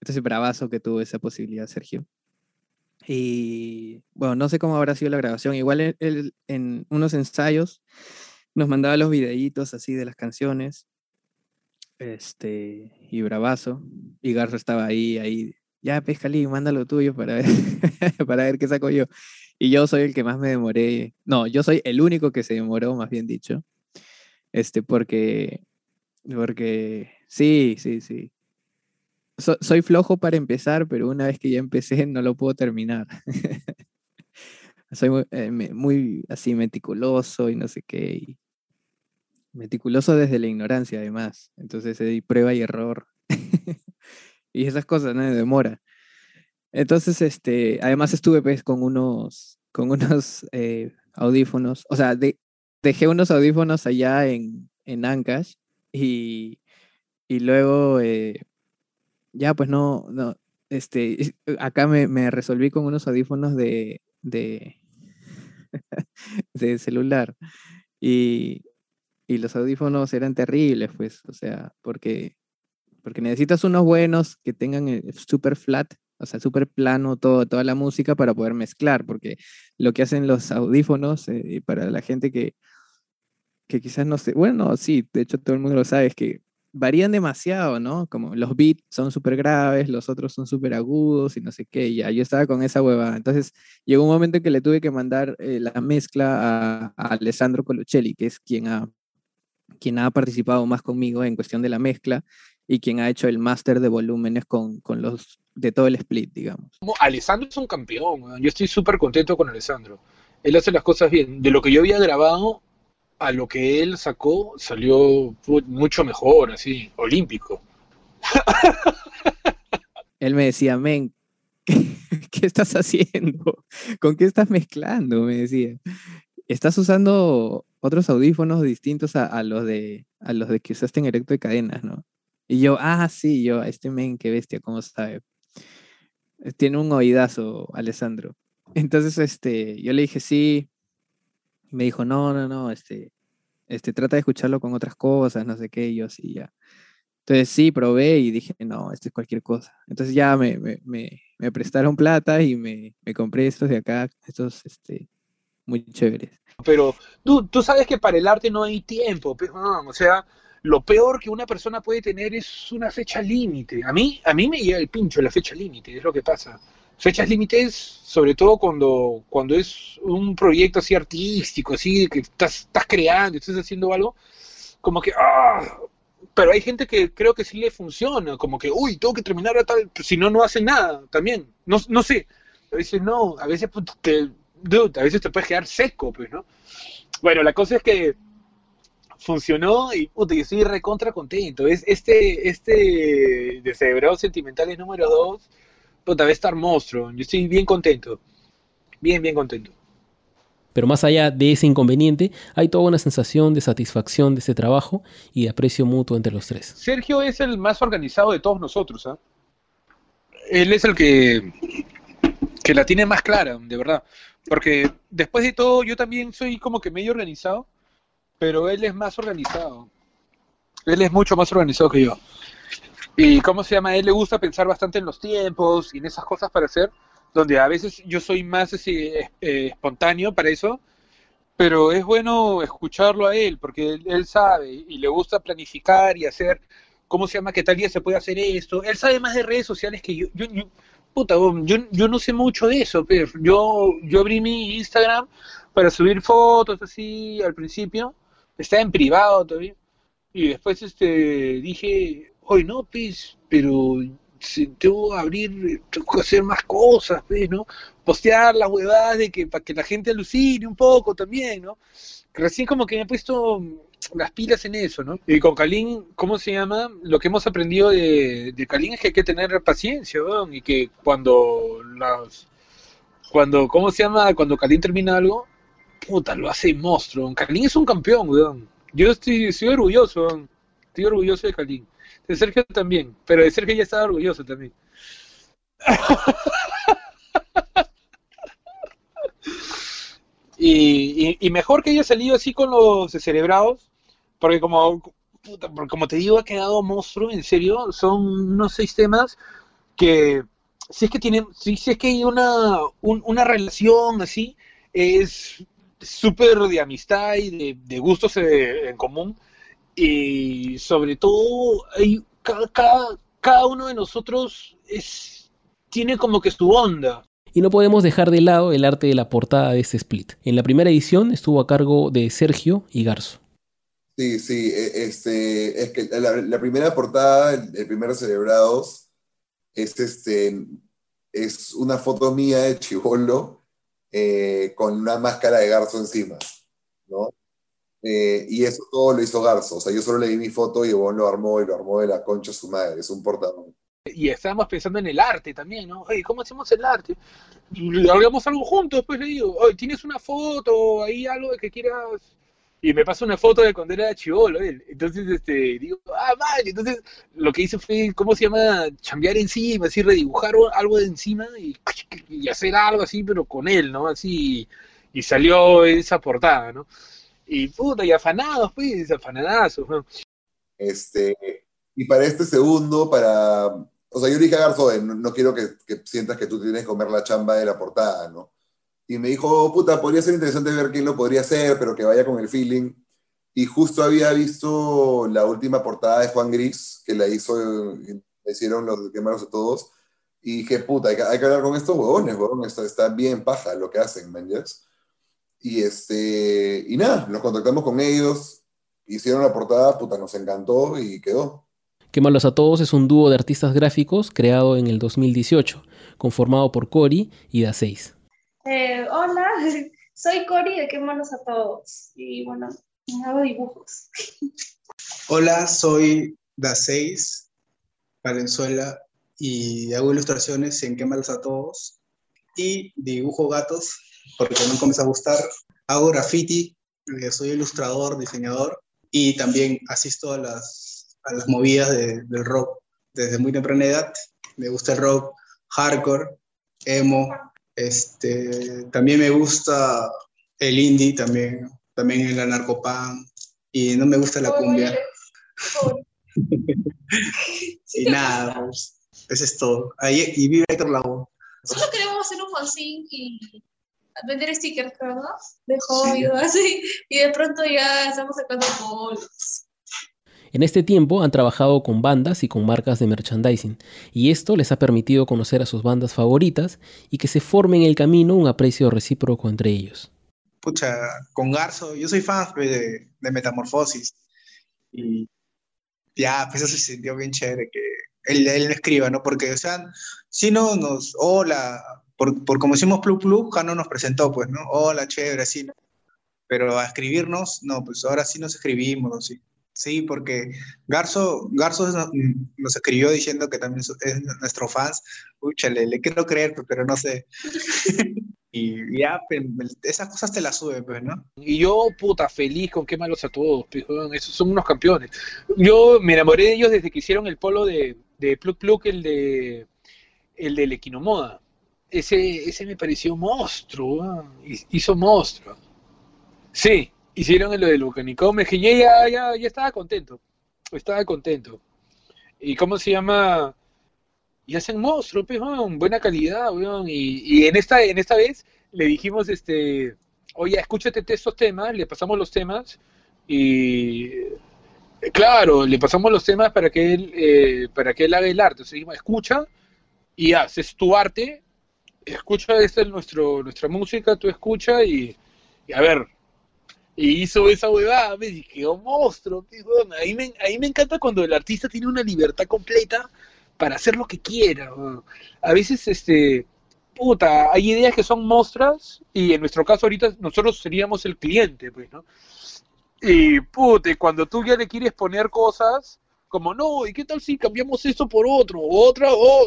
Entonces, bravazo que tuvo esa posibilidad, Sergio. Y bueno, no sé cómo habrá sido la grabación. Igual él, en unos ensayos nos mandaba los videitos así de las canciones este, y bravazo. Y Garzo estaba ahí, ahí, ya Pescalí, manda lo tuyo para ver, para ver qué saco yo. Y yo soy el que más me demoré. No, yo soy el único que se demoró, más bien dicho. Este, porque, porque, sí, sí, sí. soy flojo para empezar, pero una vez que ya empecé no lo puedo terminar. soy muy, eh, muy, así meticuloso y no sé qué. Meticuloso desde la ignorancia, además. Entonces hay prueba y error. y esas cosas, ¿no? De demora. Entonces, este, además estuve pues con unos, con unos eh, audífonos, o sea, dejé unos audífonos allá en, en Ancash y, y luego eh, ya pues no, no, este, acá me, me resolví con unos audífonos de, de, de celular y, y los audífonos eran terribles, pues, o sea, porque, porque necesitas unos buenos que tengan super flat o sea, súper plano todo, toda la música para poder mezclar, porque lo que hacen los audífonos, eh, para la gente que, que quizás no sé, bueno, sí, de hecho todo el mundo lo sabe, es que varían demasiado, ¿no? Como los beats son súper graves, los otros son súper agudos y no sé qué, ya, yo estaba con esa hueva. Entonces llegó un momento en que le tuve que mandar eh, la mezcla a, Alessandro Colocelli, que es quien ha, quien ha participado más conmigo en cuestión de la mezcla y quien ha hecho el máster de volúmenes con, con, los de todo el split, digamos. Alessandro es un campeón, yo estoy súper contento con Alessandro. Él hace las cosas bien. De lo que yo había grabado, a lo que él sacó salió mucho mejor, así, olímpico. Él me decía, men, ¿qué, estás haciendo? ¿Con qué estás mezclando? Me decía. Estás usando otros audífonos distintos a, los de a los de que usaste en erecto de cadenas, ¿no? Y yo, ah, sí, yo, este men, qué bestia, ¿cómo sabe? Tiene un oídazo, Alessandro. Entonces, este, yo le dije, sí, me dijo, no, no, no, este, este, trata de escucharlo con otras cosas, no sé qué, y yo así ya. Entonces sí, probé y dije, no, esto es cualquier cosa. Entonces ya me, me, me, prestaron plata y me, compré estos de acá, estos este, muy chéveres. Pero tú, tú sabes que para el arte no hay tiempo, o sea, lo peor que una persona puede tener es una fecha límite. A mí, a mí me llega el pincho la fecha límite, es lo que pasa fechas límites, sobre todo cuando, cuando es un proyecto así artístico, así que estás, estás creando, estás haciendo algo, como que, ah, pero hay gente que creo que sí le funciona, como que, uy, tengo que terminar a tal, si no, no hace nada también. No, no sé, a veces no, a veces pues, te, a veces te puedes quedar seco, pues, ¿no? Bueno, la cosa es que funcionó y puta, yo estoy recontra contento. Es este, este de Sentimentales número 2 debe estar monstruo. Yo estoy bien contento. Bien, bien contento. Pero más allá de ese inconveniente, hay toda una sensación de satisfacción de ese trabajo y de aprecio mutuo entre los tres. Sergio es el más organizado de todos nosotros. ¿ah? Él es el que, que la tiene más clara, de verdad. Porque después de todo, yo también soy como que medio organizado, pero él es más organizado. Él es mucho más organizado que yo. Y cómo se llama, él le gusta pensar bastante en los tiempos y en esas cosas para hacer, donde a veces yo soy más eh, espontáneo para eso, pero es bueno escucharlo a él, porque él, sabe y le gusta planificar y hacer, ¿cómo se llama? Que tal día se puede hacer esto. Él sabe más de redes sociales que yo. Yo, puta, yo, yo no sé mucho de eso, pero yo, yo abrí mi Instagram para subir fotos así al principio, estaba en privado todavía, y después este dije, hoy no, pues, pero tengo que abrir, tengo hacer más cosas, pues, ¿no? Postear las huevadas de que para que la gente alucine un poco también, ¿no? Recién como que me he puesto las pilas en eso, ¿no? Y con Kalin, ¿cómo se llama? Lo que hemos aprendido de, de Kalin es que hay que tener paciencia, ¿no? Y que cuando las... Cuando, ¿cómo se llama? Cuando Kalin termina algo, puta, lo hace monstruo. Kalin es un campeón, weón. Yo estoy, estoy orgulloso, weón. Estoy orgulloso de Kalin. De Sergio también, pero de Sergio ya estaba orgulloso también. y, mejor que haya salido así con los cerebrados, porque como, como te digo, ha quedado monstruo, en serio, son unos seis temas que si es que tienen, si, es que hay una, una relación así, es súper de amistad y de, gustos en común, y sobre todo hay cada, cada, uno de nosotros es, tiene como que su onda. Y no podemos dejar de lado el arte de la portada de este split. En la primera edición estuvo a cargo de Sergio y Garzo. Sí, sí, e, este, es que la, primera portada, el, primer Celebrados, es, este, es una foto mía de Chivolo eh, con una máscara de Garzo encima, ¿no? Eh, y eso todo lo hizo Garzo. O sea, yo solo le di mi foto y Ebon lo armó y lo armó de la concha su madre. Es un portador. Y estábamos pensando en el arte también, ¿no? Oye, ¿cómo hacemos el arte? Hagamos algo juntos, después le digo, oye, ¿tienes una foto ahí, algo que quieras? Y me pasa una foto de cuando era chivolo él. Entonces, este, digo, ah, vale. Entonces, lo que hice fue, ¿cómo se llama? Chambear encima, así, redibujar algo de encima y, hacer algo así, pero con él, ¿no? Así, y salió esa portada, ¿no? y puta, y afanados, pues, afanadazos. Este, y para este segundo, para, o sea, yo le dije a Garzo, no, no quiero que, que, sientas que tú tienes que comer la chamba de la portada, ¿no? Y me dijo, oh, puta, podría ser interesante ver quién lo podría hacer, pero que vaya con el feeling. Y justo había visto la última portada de Juan Gris, que la hizo, le hicieron los quemaros a todos. Y dije, puta, hay que, hay que hablar con estos huevones, huevón, está, está, bien paja lo que hacen, man, Y, este, y nada, nos contactamos con ellos, hicieron la portada, puta, nos encantó y quedó. Quemalos a Todos es un dúo de artistas gráficos creado en el 2018, conformado por Cori y Da6. Eh, hola, soy Cori de Quemalos a Todos y bueno, hago dibujos. Hola, soy Da6 Valenzuela y hago ilustraciones en Quemalos a Todos y dibujo gatos porque me comienza a gustar. Hago graffiti, eh, soy ilustrador, diseñador y también asisto a las, a las movidas de, del rock desde muy temprana edad. Me gusta el rock hardcore, emo, este, también me gusta el indie, también, también el anarcopan y no me gusta la cumbia. y nada, pues, eso es todo. Ahí, y vive Héctor Lago. Solo queremos hacer un fanzine y vender stickers, ¿verdad? De hobby o así. Y de pronto ya estamos sacando bolos. En este tiempo han trabajado con bandas y con marcas de merchandising, y esto les ha permitido conocer a sus bandas favoritas y que se forme en el camino un aprecio recíproco entre ellos. Pucha, con Garzo, yo soy fan de, Metamorfosis, y ya, pues eso se sintió bien chévere que él, él escriba, ¿no? Porque, o sea, si no nos, hola, por, por como hicimos Plug Plug, no nos presentó, pues, ¿no? Hola, chévere, así, ¿no? Pero a escribirnos, no, pues ahora sí nos escribimos, sí. Sí, porque Garzo, Garzo nos escribió diciendo que también es nuestro fans. Úchale, le quiero creer, pero no sé. y ya, esas cosas te las suben, pues, ¿no? Y yo, puta, feliz con qué malos a todos, pues, esos son unos campeones. Yo me enamoré de ellos desde que hicieron el polo de, de Pluk Pluk, el de el del Equinomoda. Ese, ese me pareció monstruo, hizo monstruo. Sí, hicieron lo del Vulcanicón, me dije, ya, ya, ya estaba contento, estaba contento. ¿Y cómo se llama? Y hacen monstruos, buena calidad, weón. Y, y, en esta, en esta vez le dijimos, este, oye, escúchate estos temas, le pasamos los temas y claro, le pasamos los temas para que él, eh, para que él haga el arte. O escucha y haces tu arte, escucha, esta es nuestro, nuestra música, tú escucha y a ver, y hizo esa huevada, me dije, oh monstruo, ahí me, ahí me encanta cuando el artista tiene una libertad completa para hacer lo que quiera. A veces, este, puta, hay ideas que son monstruos y en nuestro caso ahorita nosotros seríamos el cliente, pues, ¿no? Y, puta, cuando tú ya le quieres poner cosas, como, no, ¿y qué tal si cambiamos esto por otro? Otra, o,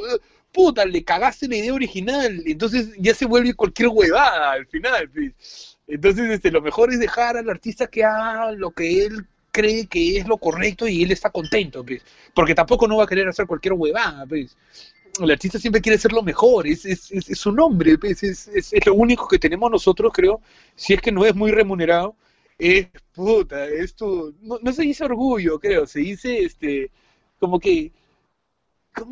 puta, le cagaste la idea original, entonces ya se vuelve cualquier huevada al final, pues. Entonces, este, lo mejor es dejar al artista que haga lo que él cree que es lo correcto y él está contento, pues. Porque tampoco no va a querer hacer cualquier huevada, pues. El artista siempre quiere ser lo mejor, es, es, es, su nombre, pues. es, es, lo único que tenemos nosotros, creo, si es que no es muy remunerado, es puta, esto, no, no se dice orgullo, creo, se dice, este, como que,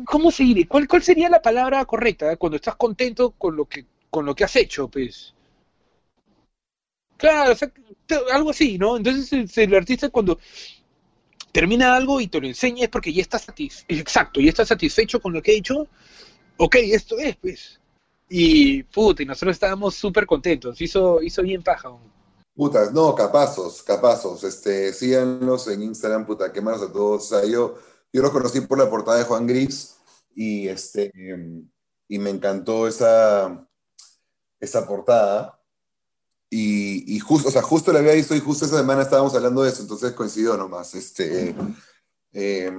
¿cómo, se dice? ¿Cuál, ¿Cuál sería la palabra correcta cuando estás contento con lo que, con lo que has hecho, pues? Claro, o sea, algo así, ¿no? Entonces el, artista cuando termina algo y te lo enseña es porque ya está satisfecho, exacto, ya está satisfecho con lo que ha hecho, ok, esto es, pues. Y puta, y nosotros estábamos súper contentos, hizo, hizo bien paja. Putas, no, capazos, capazos, este, síganos en Instagram, puta, más a todos. O sea, yo, yo los conocí por la portada de Juan Gris y este, y me encantó esa, esa portada. Y, justo, o sea, justo la había visto y justo esa semana estábamos hablando de eso, entonces coincidió nomás. Este, eh,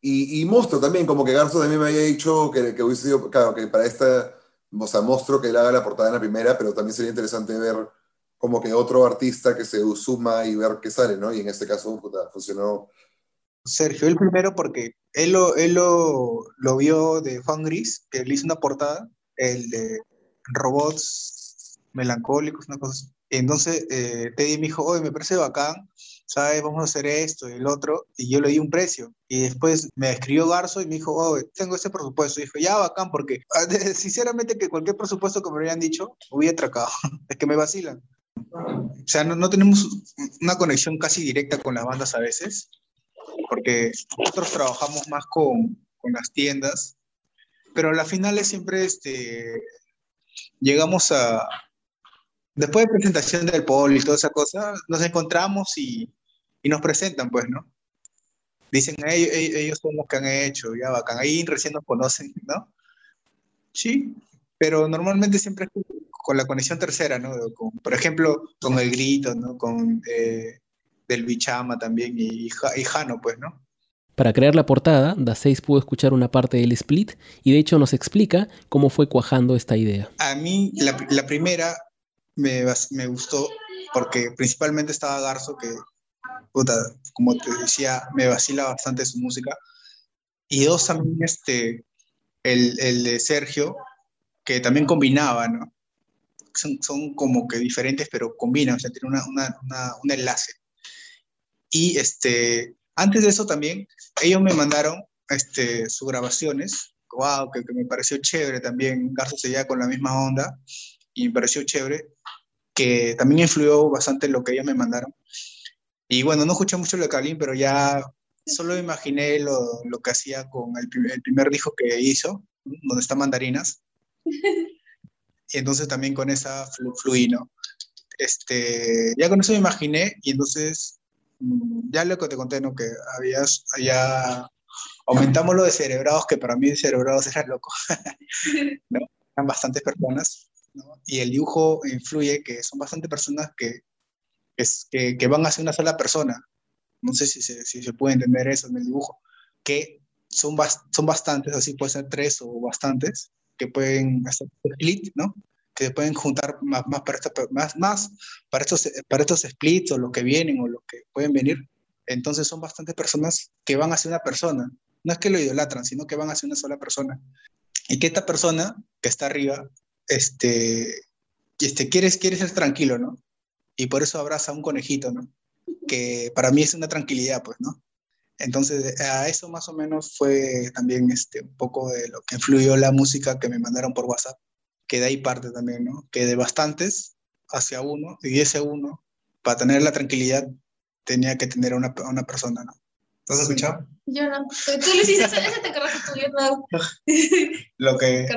y, y también, como que Garzo también me había dicho que, hubiese sido, claro, que para esta, o sea, Monstruo que él haga la portada en la primera, pero también sería interesante ver como que otro artista que se suma y ver qué sale, ¿no? Y en este caso, funcionó. Sergio, el primero porque él lo, él lo, lo vio de Juan que le hizo una portada, el de robots melancólicos, una cosa así. Entonces, eh, Teddy me dijo, oye, me parece bacán, ¿sabes? Vamos a hacer esto y el otro, y yo le di un precio. Y después me escribió Garzo y me dijo, oh, tengo este presupuesto. Y dijo, ya, bacán, porque ah, sinceramente que cualquier presupuesto que me habían dicho, hubiera atracado. es que me vacilan. O sea, no, no tenemos una conexión casi directa con las bandas a veces, porque nosotros trabajamos más con, con las tiendas, pero a las finales siempre este, llegamos a, después de presentación del polo y toda esa cosa, nos encontramos y, y nos presentan, pues, ¿no? Dicen, ellos, ellos son los que han hecho, ya bacán, ahí recién nos conocen, ¿no? Sí, pero normalmente siempre es con la conexión tercera, ¿no? Con, por ejemplo, con el grito, ¿no? Con eh, del Bichama también y, y Jano, pues, ¿no? Para crear la portada, Da6 pudo escuchar una parte del split y de hecho nos explica cómo fue cuajando esta idea. A mí la, la primera me, me, gustó porque principalmente estaba Garzo, que, puta, como te decía, me vacila bastante su música. Y dos, también este, el, el de Sergio, que también combinaba, ¿no? Son, son como que diferentes, pero combinan, o sea, tienen una, una, un enlace. Y este, antes de eso también, ellos me mandaron este, sus grabaciones, wow, que, que me pareció chévere también, Garzo seguía con la misma onda, y me pareció chévere, que también influyó bastante en lo que ellos me mandaron. Y bueno, no escuché mucho lo de Kalin, pero ya solo imaginé lo, lo que hacía con el, el, primer disco que hizo, donde está Mandarinas. Y entonces también con esa flu, fluí, ¿no? Este, ya con eso me imaginé y entonces mm, ya lo que te conté, ¿no? Que habías, ya aumentamos lo de cerebrados, que para mí cerebrados era loco, ¿no? Eran bastantes personas y el dibujo influye que son bastante personas que, es, que, que, van hacia una sola persona. No sé si se, si se puede entender eso en el dibujo, que son, son bastantes, así puede ser tres o bastantes, que pueden hacer split, ¿no? Que pueden juntar más, más, para, esta, más, más para, estos, para estos splits o lo que vienen o lo que pueden venir. Entonces son bastantes personas que van hacia una persona. No es que lo idolatran, sino que van hacia una sola persona. Y que esta persona que está arriba este, este, quieres, quieres ser tranquilo, ¿no? Y por eso abraza a un conejito, ¿no? Que para mí es una tranquilidad, pues, ¿no? Entonces, a eso más o menos fue también este, un poco de lo que influyó la música que me mandaron por WhatsApp, que de ahí parte también, ¿no? Que de bastantes hacia uno, y ese uno, para tener la tranquilidad, tenía que tener a una, una persona, ¿no? ¿Lo has escuchado? Yo no. Tú le hiciste ese, te cargaste tú, yo no. Lo que,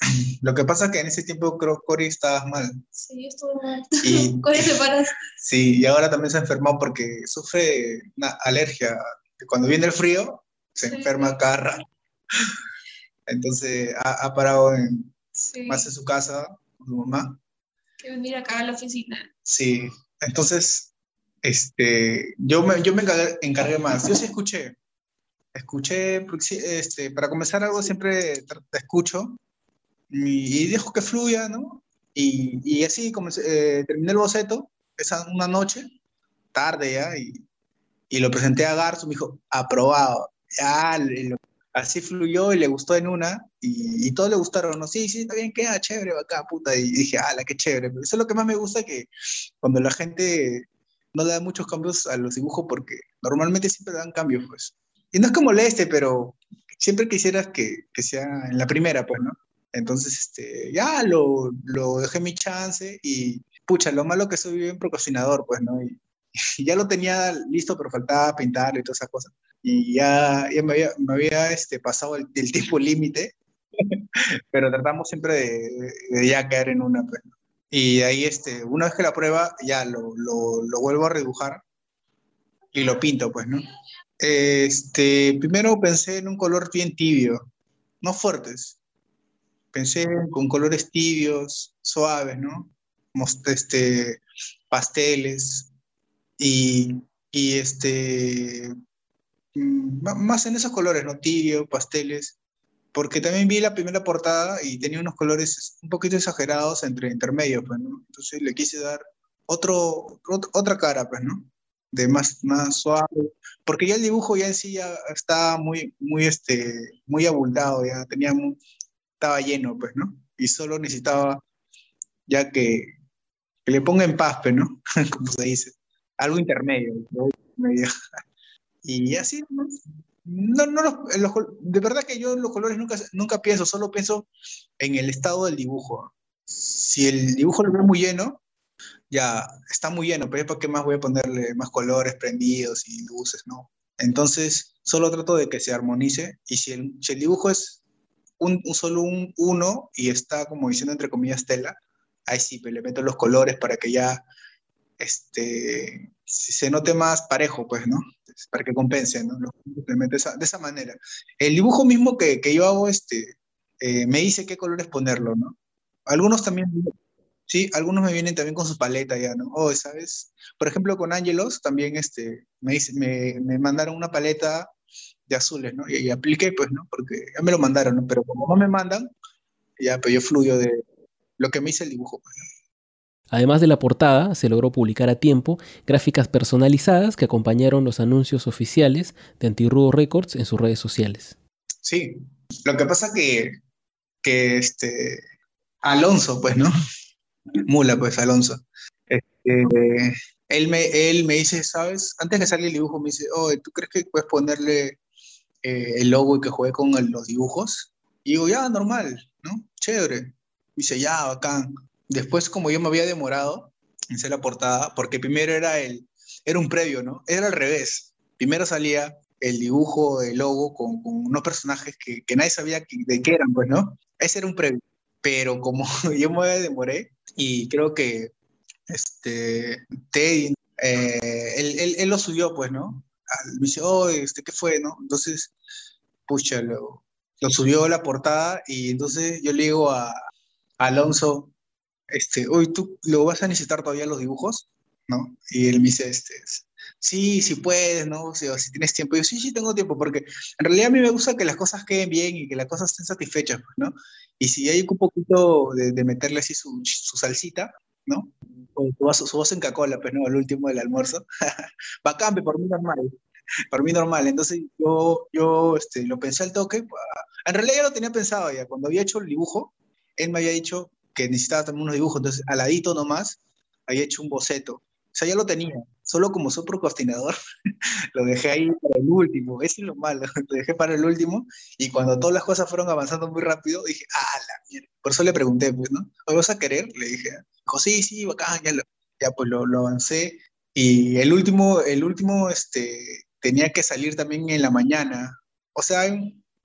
lo que pasa es que en ese tiempo creo que Cory estabas mal. Sí, yo estuve mal. Y, Cory se paras. sí, y ahora también se ha enfermado porque sufre una alergia. Cuando viene el frío, se Sí. enferma cada rato. Entonces ha, ha parado en, Sí. más en su casa con su mamá. Que venir acá a la oficina. Sí, entonces este, yo me, yo me encargué, encargué más. Yo sí escuché. Escuché, este, para comenzar algo siempre te escucho y, y dejo que fluya, ¿no? Y, y así comencé, eh, terminé el boceto esa una noche, tarde ya, y, y lo presenté a Garzo, me dijo, aprobado. Ya, lo- así fluyó y le gustó en una, y, y todos le gustaron, ¿no? Sí, sí, está bien, queda chévere, acá, puta. Y dije, ala, qué chévere. Eso es lo que más me gusta, que cuando la gente no le da muchos cambios a los dibujos, porque normalmente siempre dan cambios, pues. Y no es que moleste, pero siempre quisieras que, que sea en la primera, pues, ¿no? Entonces, este, ya lo, lo dejé mi chance y, pucha, lo malo que soy bien procrastinador, pues, ¿no? Y, y ya lo tenía listo, pero faltaba pintarlo y todas esas cosas. Y ya, ya me había, me había este, pasado el, el tiempo límite, pero tratamos siempre de, de ya caer en una, pues, ¿no? Y ahí, este, una vez que la prueba, ya lo, lo, vuelvo a redibujar y lo pinto, pues, ¿no? Este, primero pensé en un color bien tibio, no fuertes. Pensé con colores tibios, suaves, ¿no? Este, pasteles y, y este, mm, más en esos colores, ¿no? Tibio, pasteles, porque también vi la primera portada y tenía unos colores un poquito exagerados entre intermedios, pues, ¿no? Entonces le quise dar otro, ot- otra cara, pues, ¿no? De más, más suave, porque ya el dibujo ya en sí ya estaba muy, muy, este, muy abultado, ya tenía mu- estaba lleno, pues, ¿no? Y solo necesitaba ya que, que le ponga en paz, pues, ¿no? Como se dice, algo intermedio. ¿no? Y así, ¿no? No, no, los- los col- de verdad que yo los colores nunca, nunca pienso, solo pienso en el estado del dibujo. Si el dibujo lo veo muy lleno, ya está muy lleno, pero ¿para qué más voy a ponerle más colores prendidos y luces, no? Entonces, solo trato de que se armonice y si el, dibujo es un, solo un uno y está como diciendo entre comillas tela, ahí sí, pues le meto los colores para que ya este, se note más parejo, pues, ¿no? Para que compense, ¿no? Lo complemento de esa, de esa manera. El dibujo mismo que, que yo hago, este, eh, me dice qué colores ponerlo, ¿no? Algunos también, sí, algunos me vienen también con su paleta ya, ¿no? Oh, ¿sabes? Por ejemplo, con Ángelos también, este, me, dice- me, me mandaron una paleta de azules, ¿no? Y, y apliqué, pues, ¿no? Porque ya me lo mandaron, ¿no? Pero como no me mandan, ya, pues yo fluyo de lo que me dice el dibujo. pues. Además de la portada, se logró publicar a tiempo gráficas personalizadas que acompañaron los anuncios oficiales de Antirrudo Records en sus redes sociales. Sí, lo que pasa que, que este, Alonso, pues, ¿no? Mula, pues, Alonso. Este, él, me, él me dice, ¿sabes? Antes que salga el dibujo, me dice, oh, ¿tú crees que puedes ponerle eh, el logo y que juegue con los dibujos? Y digo, ya, normal, ¿no? Chévere. Dice, ya, bacán. Después, como yo me había demorado en hacer la portada, porque primero era el, era un previo, ¿no? Era al revés. Primero salía el dibujo, el logo con, con unos personajes que, que nadie sabía que- de qué eran, pues, ¿no? Ese era un previo. Pero como yo me demoré y creo que este, Teddy, eh, él, él- él lo subió, pues, ¿no? Me dice, oh, este, ¿qué fue, no? Entonces, pucha, lo, lo subió a la portada y entonces yo le digo a, a Alonso, este, uy, ¿tú lo vas a necesitar todavía los dibujos? ¿No? Y él me dice, este, sí, si puedes, ¿no? O sea, si tienes tiempo. Y yo, sí, sí, tengo tiempo, porque en realidad a mí me gusta que las cosas queden bien y que las cosas estén satisfechas, pues, ¿no? Y si hay un poquito de, de meterle así su, su salsita, ¿no? O su vaso, su vaso en Coca-Cola, pues, ¿no? Al último del almuerzo. Bacán, pe, por mí normal. Por mí normal. Entonces yo, yo este, lo pensé al toque. En realidad ya lo tenía pensado ya. Cuando había hecho el dibujo, él me había dicho que necesitaba también unos dibujos. Entonces, al ladito nomás, había hecho un boceto. O sea, ya lo tenía. Solo como soy procrastinador, lo dejé ahí para el último. Eso es lo malo. Lo dejé para el último. Y cuando todas las cosas fueron avanzando muy rápido, dije, ah, la mierda. Por eso le pregunté, pues, ¿no? ¿Lo vas a querer? Le dije, dijo, sí, sí, bacán, ya, lo- ya pues lo, lo avancé. Y el último, el último, este, tenía que salir también en la mañana. O sea,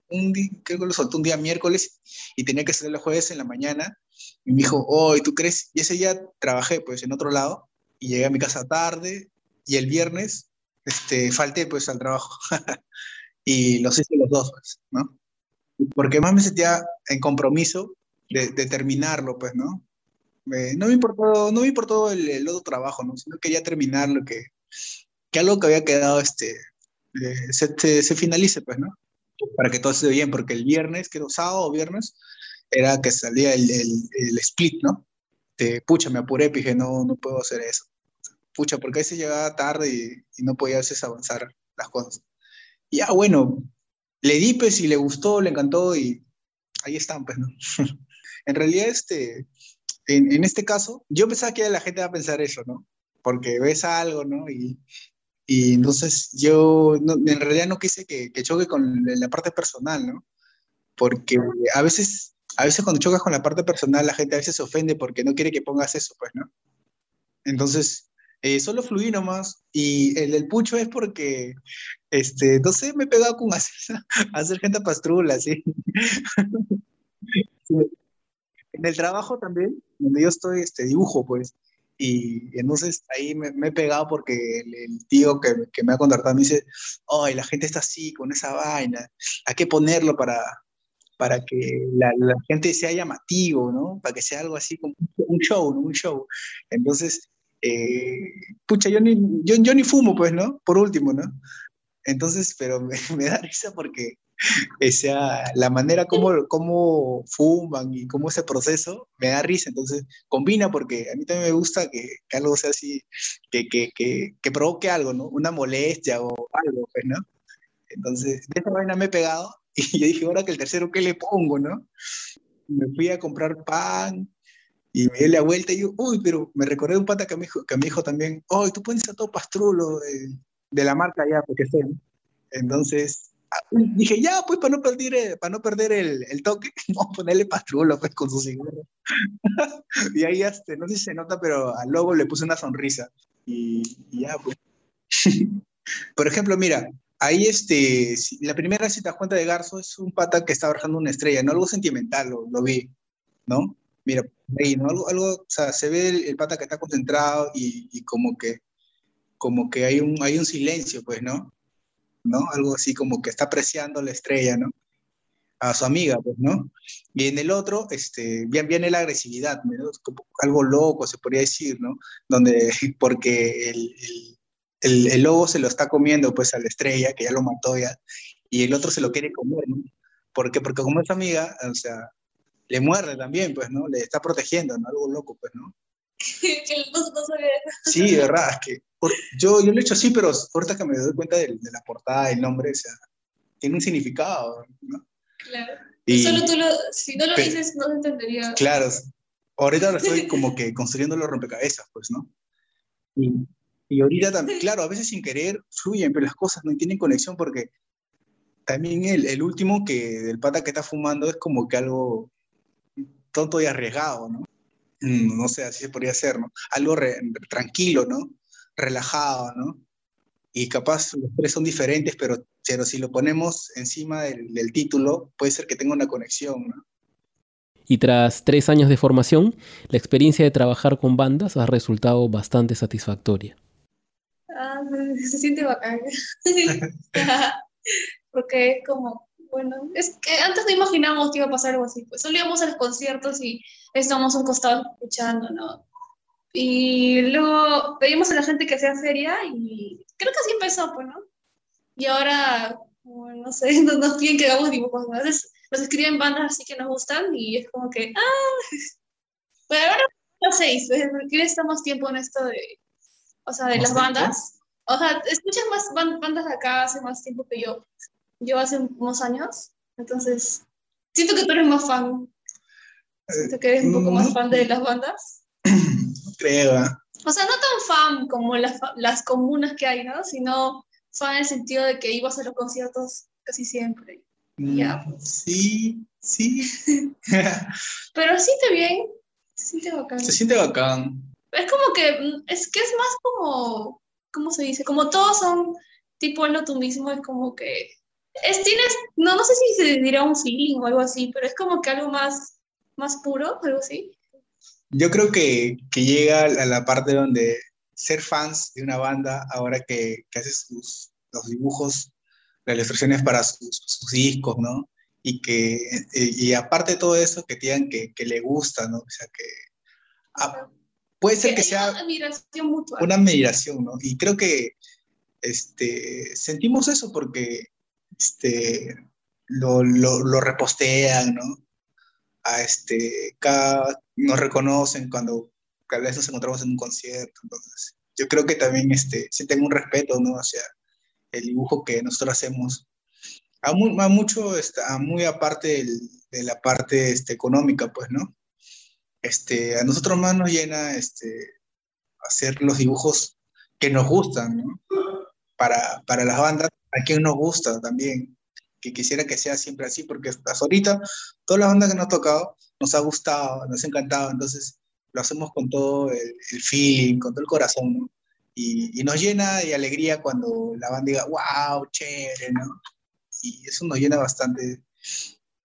un, día, creo que lo soltó un día miércoles y tenía que salir el jueves en la mañana. Y me dijo, oh, ¿y tú crees? Y ese día trabajé, pues, en otro lado. Y llegué a mi casa tarde. Y el viernes, este, falté, pues, al trabajo. y los hice los dos, pues, ¿no? Porque más me sentía en compromiso de, de terminarlo, pues, ¿no? No me importó, no me importó el, el otro trabajo, ¿no? Sino quería terminarlo, que, que algo que había quedado, este, eh, se, se, se finalice, pues, ¿no? Para que todo esté bien, porque el viernes, creo, sábado o viernes, era que salía el, el, split, ¿no? De, pucha, me apuré, dije, no, no puedo hacer eso. Pucha, porque a veces llegaba tarde y, no podía a veces avanzar las cosas. Y ya, bueno, le di, pues, le gustó, le encantó, y ahí están, pues, ¿no? en realidad, este, en, en este caso, yo pensaba que la gente va a pensar eso, ¿no? Porque ves algo, ¿no? Y, y entonces yo no- en realidad no quise que, que choque con la parte personal, ¿no? Porque a veces, a veces cuando chocas con la parte personal, la gente a veces se ofende porque no quiere que pongas eso, pues, ¿no? Entonces, eh, solo fluí nomás. Y el del pucho es porque, este, no sé, me he pegado con hacer, hacer gente pastrula, ¿sí? En el trabajo también, donde yo estoy, este, dibujo, pues. Y entonces ahí me, me he pegado porque el, el tío que, que me ha contratado me dice, ay, la gente está así, con esa vaina, hay que ponerlo para, para que la, la gente sea llamativo, ¿no? Para que sea algo así como un show, ¿no? Un show. Entonces, eh, pucha, yo ni, yo, yo ni fumo, pues, ¿no? Por último, ¿no? Entonces, pero me, me da risa porque o sea, la manera como, como fuman y cómo ese proceso me da risa. Entonces, combina porque a mí también me gusta que, que algo sea así, que, que, que, que, provoque algo, ¿no? Una molestia o algo, pues, ¿no? Entonces, de esa vaina me he pegado y yo dije, ahora que el tercero, ¿qué le pongo, no? Me fui a comprar pan Y me di la vuelta y yo, uy, pero me recordé un pata que me dijo, que me dijo también, uy, tú pones a todo pastrulo de, de la marca ya, porque sé. Entonces, ah, dije, ya, pues para no perder, eh, para no perder el, el toque, vamos a ponerle pastrulo pues con su cigarro. y ahí, este, no sé si se nota, pero al logo le puse una sonrisa. Y, y ya, pues. Por ejemplo, mira, ahí este, la primera si te das cuenta de Garzo es un pata que está bajando una estrella, no algo sentimental, lo, lo vi, ¿no? Mira, ahí, ¿no? Algo, algo, o sea, se ve el, el pata que está concentrado y, y como que, como que hay un, hay un silencio, pues, ¿no? ¿No? Algo así como que está apreciando la estrella, ¿no? A su amiga, pues, ¿no? Y en el otro, este, bien, viene la agresividad, ¿no? Algo loco, se podría decir, ¿no? Donde, porque el, el, el, lobo se lo está comiendo, pues, a la estrella, que ya lo mató ya, y el otro se lo quiere comer, ¿no? ¿Por qué? Porque como es amiga, o sea, le muerde también, pues, ¿no? Le está protegiendo, ¿no? Algo loco, pues, ¿no? que. Sí, de verdad, es que por- yo, yo lo he hecho así, pero ahorita que me doy cuenta de, la portada, el nombre, o sea, tiene un significado, ¿no? Claro. Y, Solo tú lo, si no lo dices, no se entendería. claro, ahorita lo estoy como que construyendo los rompecabezas, pues, ¿no? Y, y ahorita también, claro, a veces sin querer fluyen, pero las cosas no tienen conexión porque también el, el último que del pata que está fumando es como que algo tonto y arriesgado, ¿no? Mm, No sé, así se podría ser, ¿no? Algo re- tranquilo, ¿no? Relajado, ¿no? Y capaz los tres son diferentes, pero, pero si lo ponemos encima del, del título, puede ser que tenga una conexión, ¿no? Y tras tres años de formación, la experiencia de trabajar con bandas ha resultado bastante satisfactoria. Ah, se siente bacán. Porque es como, bueno, es que antes no imaginábamos que iba a pasar algo así. Pues solo íbamos a los conciertos y estábamos a un costado escuchando, ¿no? Y luego pedimos a la gente que hacía feria y creo que así empezó, pues, ¿no? Y ahora, bueno, no sé, no nos piden que hagamos dibujos. ¿no? A veces nos escriben bandas así que nos gustan y es como que, ah, pero ahora no sé, porque estamos tiempo en esto de, o sea, de ¿Más las bandas. O sea, escuchas más ban- bandas acá hace más tiempo que yo. Yo hace unos años. Entonces, siento que tú eres más fan. Siento que eres un poco más mm. fan de las bandas. No creo, ¿ah? O sea, no tan fan como las, las comunas que hay, ¿no? Sino fan en el sentido de que ibas a los conciertos casi siempre. Ya. Mm, Sí, sí. Pero siente bien. Se siente bacán. Se siente bacán. Es como que, mm, es que es más como, ¿cómo se dice? Como todos son tipo lo tú mismo, es como que, es, tienes, no, no sé si se dirá un feeling o algo así, pero es como que algo más, más puro, algo así. Yo creo que, que llega a la parte donde ser fans de una banda, ahora que, que hace sus, los dibujos, las ilustraciones para sus, sus discos, ¿no? Y que, y, y aparte de todo eso, que digan que, que le gusta, ¿no? O sea, que puede ser que sea una admiración mutua. una admiración, ¿no? Y creo que este, sentimos eso porque este, lo, lo, lo repostean, ¿no? A este, cada, nos reconocen cuando cada vez nos encontramos en un concierto, entonces yo creo que también este, sienten un respeto, ¿no? Hacia el dibujo que nosotros hacemos. A, mu- a mucho, está, a muy aparte del- de la parte este, económica, pues, ¿no? Este, a nosotros más nos llena este, hacer los dibujos que nos gustan, ¿no? Para, para las bandas, a quien nos gusta también, que quisiera que sea siempre así, porque hasta ahorita todas las bandas que nos ha tocado nos ha gustado, nos ha encantado, entonces lo hacemos con todo el, el feeling, con todo el corazón, ¿no? Y, y nos llena de alegría cuando la banda diga, wow, chévere, ¿no? Y eso nos llena bastante.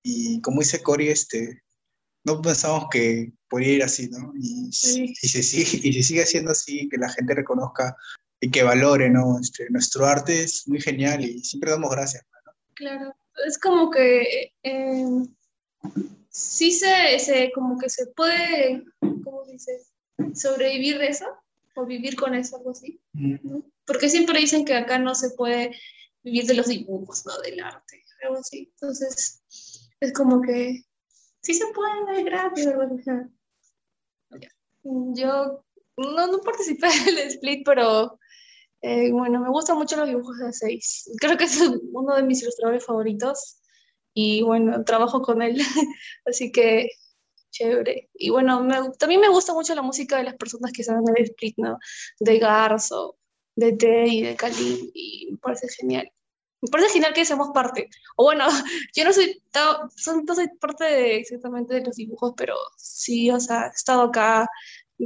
Y como dice Cory, este, no pensamos que podría ir así, ¿no? Y, Sí. y, se sigue, y se sigue haciendo así, que la gente reconozca y que valore, ¿no? Este, nuestro arte es muy genial y siempre damos gracias. Claro, es como que eh, sí se, se, como que se puede, ¿cómo se dice? Sobrevivir de eso o vivir con eso, algo así. ¿no? Porque siempre dicen que acá no se puede vivir de los dibujos, ¿no? Del arte, algo así. Entonces, es como que sí se puede, es gratis, Yo no, no participé del split, pero eh, bueno, me gustan mucho los dibujos de seis. Creo que es uno de mis ilustradores favoritos y bueno, trabajo con él, así que chévere. Y bueno, también me gusta mucho la música de las personas que saben el split, ¿no? De Garzo, de Teddy, de Cali, y me parece genial. Me parece genial que seamos parte. O bueno, yo no soy, no soy parte de, exactamente de los dibujos, pero sí, o sea, he estado acá,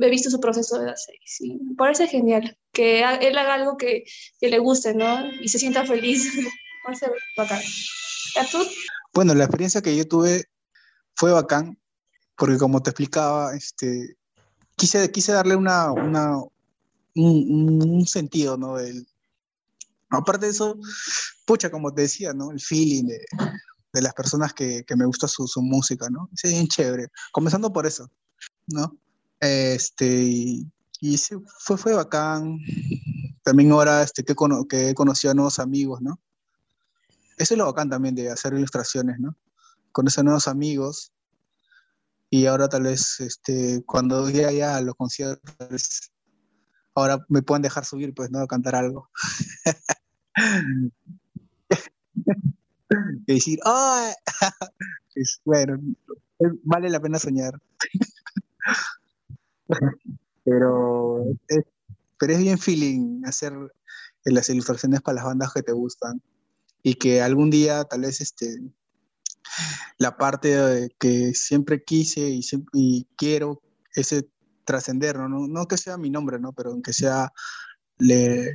he visto su proceso de hacer, sí, parece genial que él haga algo que, que le guste, ¿no? Y se sienta feliz. parece bacán. tú? Bueno, la experiencia que yo tuve fue bacán, porque como te explicaba, este, quise, quise darle una, una un, un, sentido, ¿no? El, aparte de eso, pucha, como te decía, ¿no? El feeling de, de las personas que, que me gusta su, su, música, ¿no? Es bien chévere. Comenzando por eso, ¿no? Este, y, fue, fue bacán. También ahora este, que, que he conocido a nuevos amigos, ¿no? Eso es lo bacán también de hacer ilustraciones, ¿no? Conocer nuevos amigos. Y ahora tal vez, este, cuando llegue allá a los conciertos, ahora me pueden dejar subir, pues, ¿no? A cantar algo. y decir, ¡oh! bueno, vale la pena soñar. pero, es, pero es bien feeling hacer las ilustraciones para las bandas que te gustan y que algún día tal vez este, la parte que siempre quise y, y quiero ese trascender, ¿no? ¿no? que sea mi nombre, ¿no? Pero que sea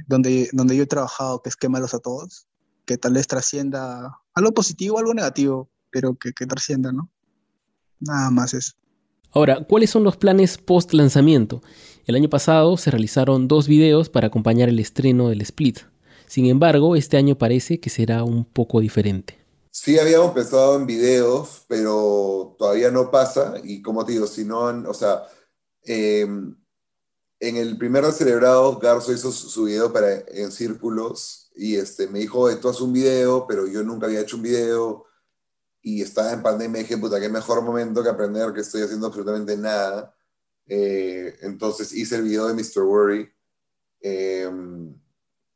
donde, donde yo he trabajado, que es quémalos a todos, que tal vez trascienda algo positivo, algo negativo, pero que, que trascienda, ¿no? Nada más eso. Ahora, ¿cuáles son los planes post lanzamiento? El año pasado se realizaron dos videos para acompañar el estreno del Split. Sin embargo, este año parece que será un poco diferente. Sí, habíamos pensado en videos, pero todavía no pasa. Y como te digo, si no, o sea, em, en el primer celebrado, Garzo hizo su, video para En Círculos y este, me dijo, tú haces un video, pero yo nunca había hecho un video y estaba en pandemia y dije, puta, qué mejor momento que aprender que estoy haciendo absolutamente nada. Eh, entonces hice el video de Mr. Worry em,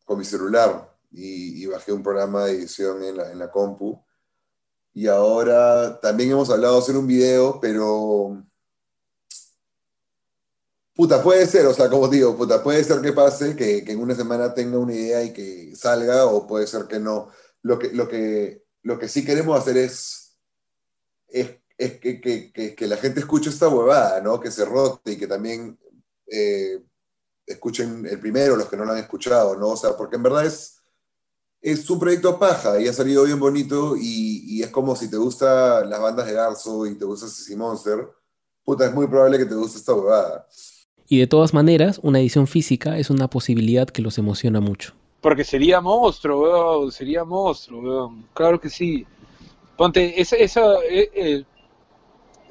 con mi celular y, bajé un programa de edición en la, en la compu. Y ahora también hemos hablado de hacer un video, pero Puta, puede ser, o sea, como digo, puta, puede ser que pase, que, que, en una semana tenga una idea y que salga, o puede ser que no. Lo que, lo que, lo que sí queremos hacer es, es, es que, que, que, la gente escuche esta huevada, ¿no? Que se rote y que también eh, escuchen el primero, los que no lo han escuchado, ¿no? O sea, porque en verdad es, es un proyecto paja y ha salido bien bonito y, es como si te gustan las bandas de Garzo y te gusta Sissy Monster, puta, es muy probable que te guste esta huevada. Y de todas maneras, una edición física es una posibilidad que los emociona mucho. Porque sería monstruo, sería monstruo. Claro que sí. Ponte, esa, esa eh, eh,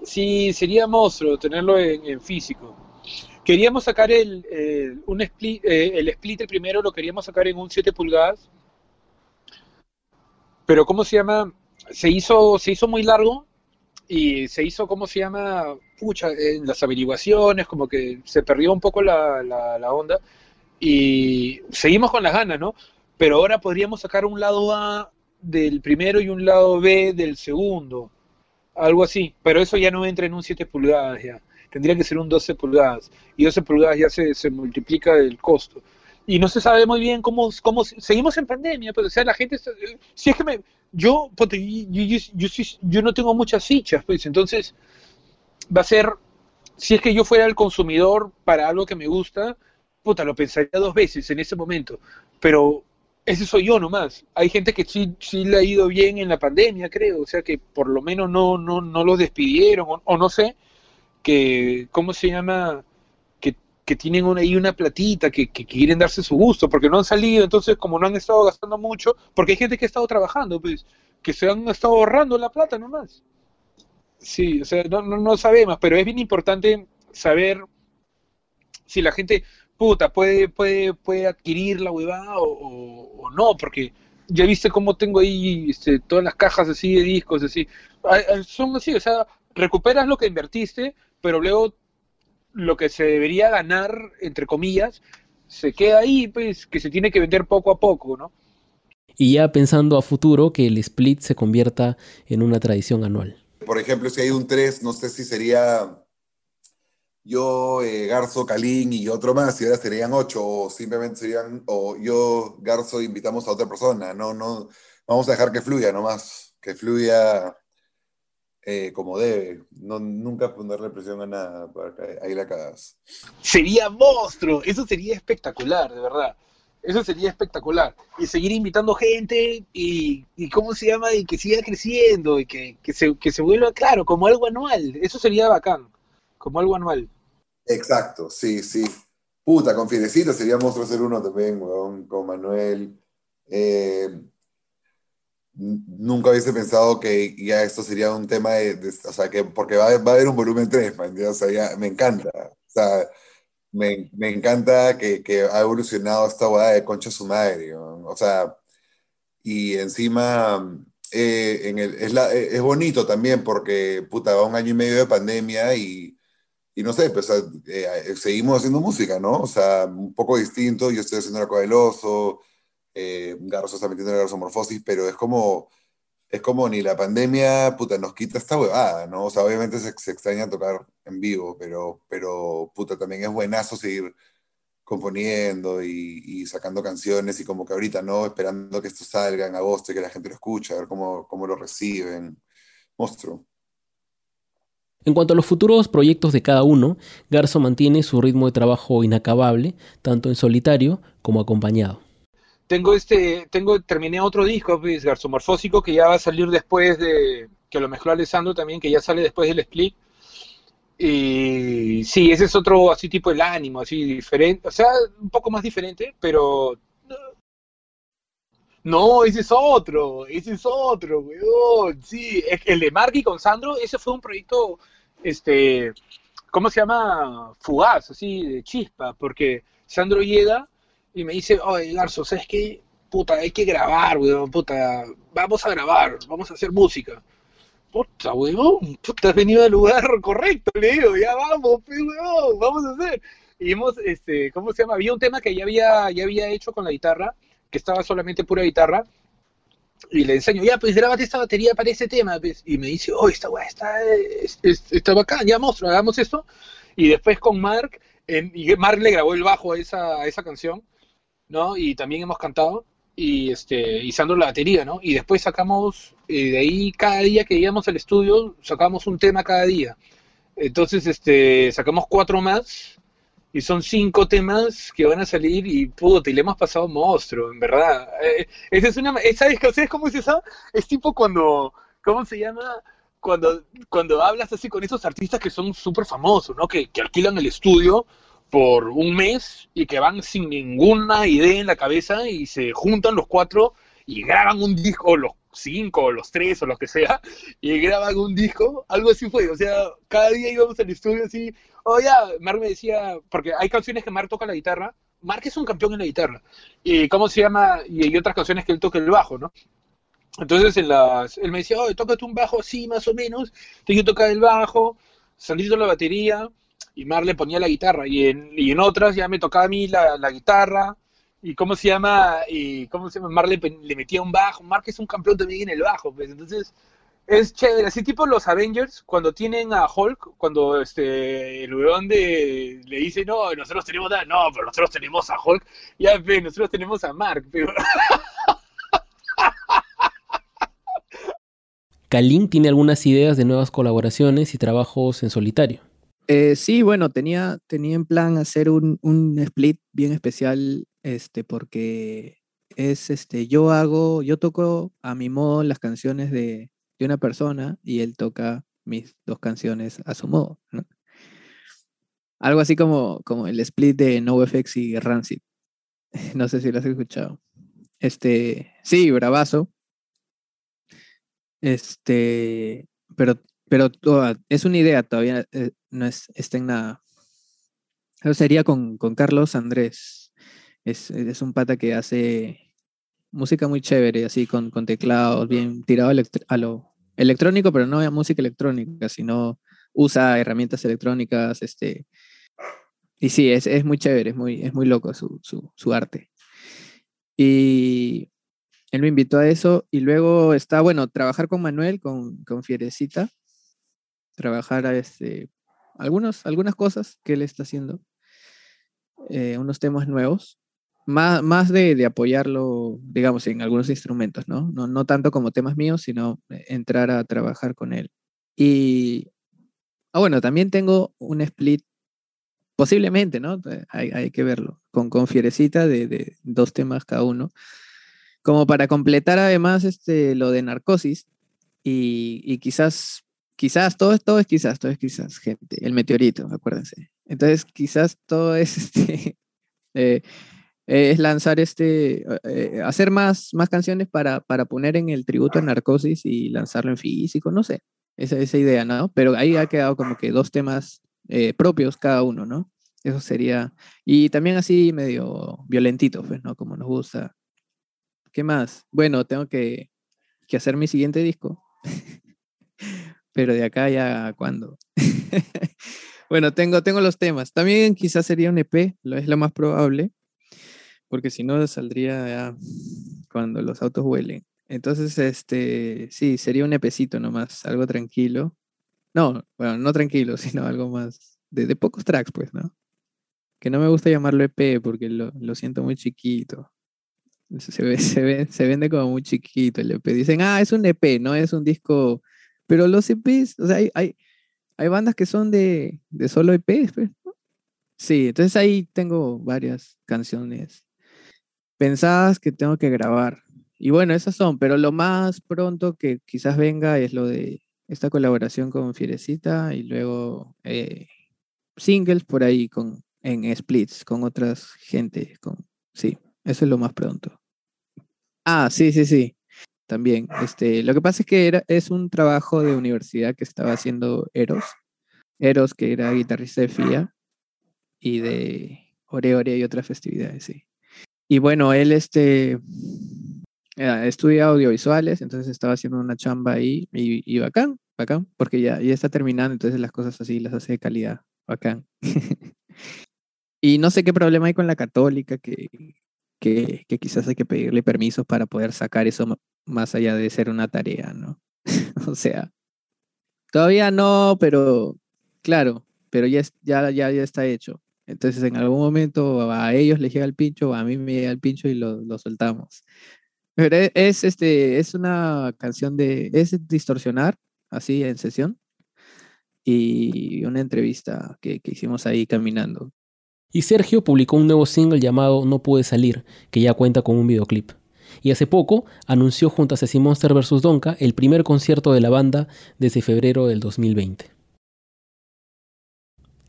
sí, sería monstruo tenerlo en, físico. Queríamos sacar el, un split, eh, el split, primero lo queríamos sacar en un 7 pulgadas. Pero ¿cómo se llama? Se hizo, se hizo muy largo y se hizo, ¿cómo se llama? Pucha, en las averiguaciones, como que se perdió un poco la, la, onda y seguimos con las ganas, ¿no? Pero ahora podríamos sacar un lado A del primero y un lado B del segundo, algo así, pero eso ya no entra en un 7 pulgadas ya, tendría que ser un 12 pulgadas, y 12 pulgadas ya se, se multiplica el costo. Y no se sabe muy bien cómo, cómo seguimos en pandemia, pues, o sea, la gente, si es que me, yo, yo, yo, yo, no tengo muchas fichas, pues entonces va a ser, si es que yo fuera el consumidor para algo que me gusta, puta, lo pensaría dos veces en ese momento, pero ese soy yo nomás. Hay gente que sí, sí le ha ido bien en la pandemia, creo, o sea que por lo menos no, no, no lo despidieron, o, no sé, que, ¿cómo se llama? que tienen una, ahí una platita, que, quieren darse su gusto, porque no han salido, entonces como no han estado gastando mucho, porque hay gente que ha estado trabajando, pues, que se han estado ahorrando la plata nomás. Sí, o sea, no, no, sabemos, pero es bien importante saber si la gente, puta, puede, puede, puede adquirir la huevada o, no, porque ya viste cómo tengo ahí este, todas las cajas así de discos, así. Son así, o sea, recuperas lo que invertiste, pero luego lo que se debería ganar, entre comillas, se queda ahí, pues, que se tiene que vender poco a poco, ¿no? Y ya pensando a futuro que el split se convierta en una tradición anual. por ejemplo, si hay un 3, no sé si sería yo, eh, Garzo, Calín y otro más, y ahora serían 8, o simplemente serían, o yo, Garzo, invitamos a otra persona. No, no, vamos a dejar que fluya nomás, que fluya eh, como debe. No, nunca ponerle presión a nada, para que ahí la cagas. Sería monstruo, eso sería espectacular, de verdad. Eso sería espectacular. Y seguir invitando gente y, y ¿cómo se llama? Y que siga creciendo y que, que, se, que se vuelva, claro, como algo anual. Eso sería bacán, como algo anual. Exacto, sí, sí. Puta, con Fidecita sería monstruo ser uno también, weón, con Manuel. Eh, nunca hubiese pensado que ya esto sería un tema de, o sea, que porque va, va a haber un volumen 3, man, o sea, ya me encanta. O sea, me, me encanta que, que ha evolucionado esta boda de concha su madre. O sea, y encima eh, en el, es, la, es bonito también porque, puta, va un año y medio de pandemia y, y no sé, pues sea, eh, seguimos haciendo música, ¿no? O sea, un poco distinto, yo estoy haciendo la Cueva del eh, Garzo está metiendo la garzomorfosis, pero es como, es como ni la pandemia, puta, nos quita esta huevada, ¿no? O sea, obviamente se, se extraña tocar en vivo, pero, pero, puta, también es buenazo seguir componiendo y, y sacando canciones y como que ahorita, ¿no? Esperando que esto salga en agosto y que la gente lo escuche, a ver cómo, cómo lo reciben. Monstruo. En cuanto a los futuros proyectos de cada uno, Garzo mantiene su ritmo de trabajo inacabable, tanto en solitario como acompañado. Tengo este, tengo, terminé otro disco, pues, Garzomorfósico, que ya va a salir después de, que lo mezcló Alessandro también, que ya sale después del split. Y sí, ese es otro así tipo el ánimo, así diferente, o sea, un poco más diferente, pero no, ese es otro, ese es otro, weón. Sí, el de Marky con Sandro, ese fue un proyecto, este, ¿cómo se llama? Fugaz, así, de chispa, porque Sandro llega y me dice, oye, Garzo, ¿sabes qué? Puta, hay que grabar, weón, puta, vamos a grabar, vamos a hacer música. Puta, weón, puta, has venido al lugar correcto, le digo, ya vamos, weón, vamos a hacer. Y hemos, este, ¿cómo se llama? Había un tema que ya había, ya había hecho con la guitarra, que estaba solamente pura guitarra, y le enseño, ya, pues grábate esta batería para ese tema, pues. Y me dice, oh, esta weá está, es- es- está bacán, ya monstruo, hagamos esto. Y después con Mark, y Mark le grabó el bajo a esa, a esa canción, ¿no? Y también hemos cantado, y, este, y Sandro la batería, ¿no? Y después sacamos, eh, de ahí cada día que íbamos al estudio, sacamos un tema cada día. Entonces, este, sacamos cuatro más, y son cinco temas que van a salir, y puta, y le hemos pasado monstruo, en verdad. Eh, esa es una, eh, ¿sabes, ¿sabes cómo es esa? Es tipo cuando, ¿cómo se llama? Cuando, cuando hablas así con esos artistas que son súper famosos, ¿no? Que, que alquilan el estudio por un mes y que van sin ninguna idea en la cabeza y se juntan los cuatro y graban un disco, o los cinco, o los tres, o lo que sea, y graban un disco, algo así fue, o sea, cada día íbamos al estudio así, ya, Mark me decía, porque hay canciones que Mark toca la guitarra, Mark es un campeón en la guitarra, y cómo se llama, y hay otras canciones que él toca el bajo, ¿no? Entonces en las, él me decía, oye, tócate un bajo así, más o menos, tengo que tocar el bajo, Sandrito la batería, y Mar le ponía la guitarra, y en, y en otras ya me tocaba a mí la, la guitarra, y cómo se llama, y cómo se llama, Mar le, le metía un bajo, Mar que es un campeón también en el bajo, pues. Entonces es chévere, así tipo los Avengers, cuando tienen a Hulk, cuando este, el weón de, le dice, no, nosotros tenemos, a- no, pero nosotros tenemos a Hulk, ya, pues, nosotros tenemos a Mark, pero... Kalin tiene algunas ideas de nuevas colaboraciones y trabajos en solitario. Eh, sí, bueno, tenía, tenía en plan hacer un, un split bien especial, este, porque es este, yo hago, yo toco a mi modo las canciones de, una persona y él toca mis dos canciones a su modo. Algo así como, como el split de NoFX y Rancid. No sé si lo has escuchado. Este, sí, bravazo. Este, pero, pero es una idea todavía, eh, no es, está en nada. Eso sería con, con Carlos Andrés. Es, es un pata que hace música muy chévere, así con, con teclados, bien tirado a lo electrónico, pero no música electrónica, sino usa herramientas electrónicas, este. Y sí, es, es muy chévere, es muy, es muy loco su, su, su arte. Y él me invitó a eso y luego está, bueno, trabajar con Manuel, con, con Fierecita, trabajar a este, algunos, algunas cosas que él está haciendo, eh, unos temas nuevos, más, más de, de, apoyarlo, digamos, en algunos instrumentos, ¿no? ¿no? No tanto como temas míos, sino entrar a trabajar con él. Y, ah, bueno, también tengo un split, posiblemente, ¿no? Hay, hay que verlo, con, con Fierecita de, de, dos temas cada uno, como para completar además este, lo de Narcosis y, y quizás quizás, todo, todo es quizás, todo es quizás, gente. El meteorito, acuérdense. Entonces, quizás todo es este, eh, es lanzar este, eh, hacer más, más canciones para, para poner en el tributo a Narcosis y lanzarlo en físico, no sé, esa, esa idea, ¿no? Pero ahí ha quedado como que dos temas eh, propios cada uno, ¿no? Eso sería, y también así medio violentito, pues, ¿no? Como nos gusta. ¿Qué más? Bueno, tengo que, que hacer mi siguiente disco. Pero de acá ya cuando. bueno, tengo, tengo los temas. También quizás sería un EP, lo es lo más probable porque si no saldría ya cuando los autos huelen. Entonces, este, sí, sería un epecito nomás, algo tranquilo. No, bueno, no tranquilo, sino algo más de, de pocos tracks, pues, ¿no? Que no me gusta llamarlo EP porque lo, lo siento muy chiquito. Se, ve, se, ve, se vende como muy chiquito el EP. Dicen, ah, es un EP, no es un disco. Pero los EPs, o sea, hay, hay, hay bandas que son de, de solo EPs, pues. Sí, entonces ahí tengo varias canciones pensadas que tengo que grabar. Y bueno, esas son, pero lo más pronto que quizás venga es lo de esta colaboración con Fierecita y luego eh, singles por ahí con, en splits con otras gente. Con, sí, eso es lo más pronto. Ah, sí, sí, sí. También. Este, lo que pasa es que era, es un trabajo de universidad que estaba haciendo Eros. Eros, que era guitarrista de FIA y de Ore Ore y otras festividades, sí. Y bueno, él este, eh, estudia audiovisuales, entonces estaba haciendo una chamba ahí y, y bacán, bacán, porque ya, está terminando, entonces las cosas así las hace de calidad, bacán. y no sé qué problema hay con la católica, que, que, que quizás hay que pedirle permisos para poder sacar eso más allá de ser una tarea, ¿no? o sea, todavía no, pero claro, pero ya, ya, ya, ya está hecho. Entonces en algún momento a ellos les llega el pincho, a mí me llega el pincho y lo, lo soltamos. Pero e, es, este, es una canción de, es distorsionar, así en sesión, y una entrevista que, que hicimos ahí caminando. Y Sergio publicó un nuevo single llamado No Pude Salir, que ya cuenta con un videoclip. Y hace poco anunció junto a Ceci Monster vs. Donka el primer concierto de la banda desde febrero del 2020.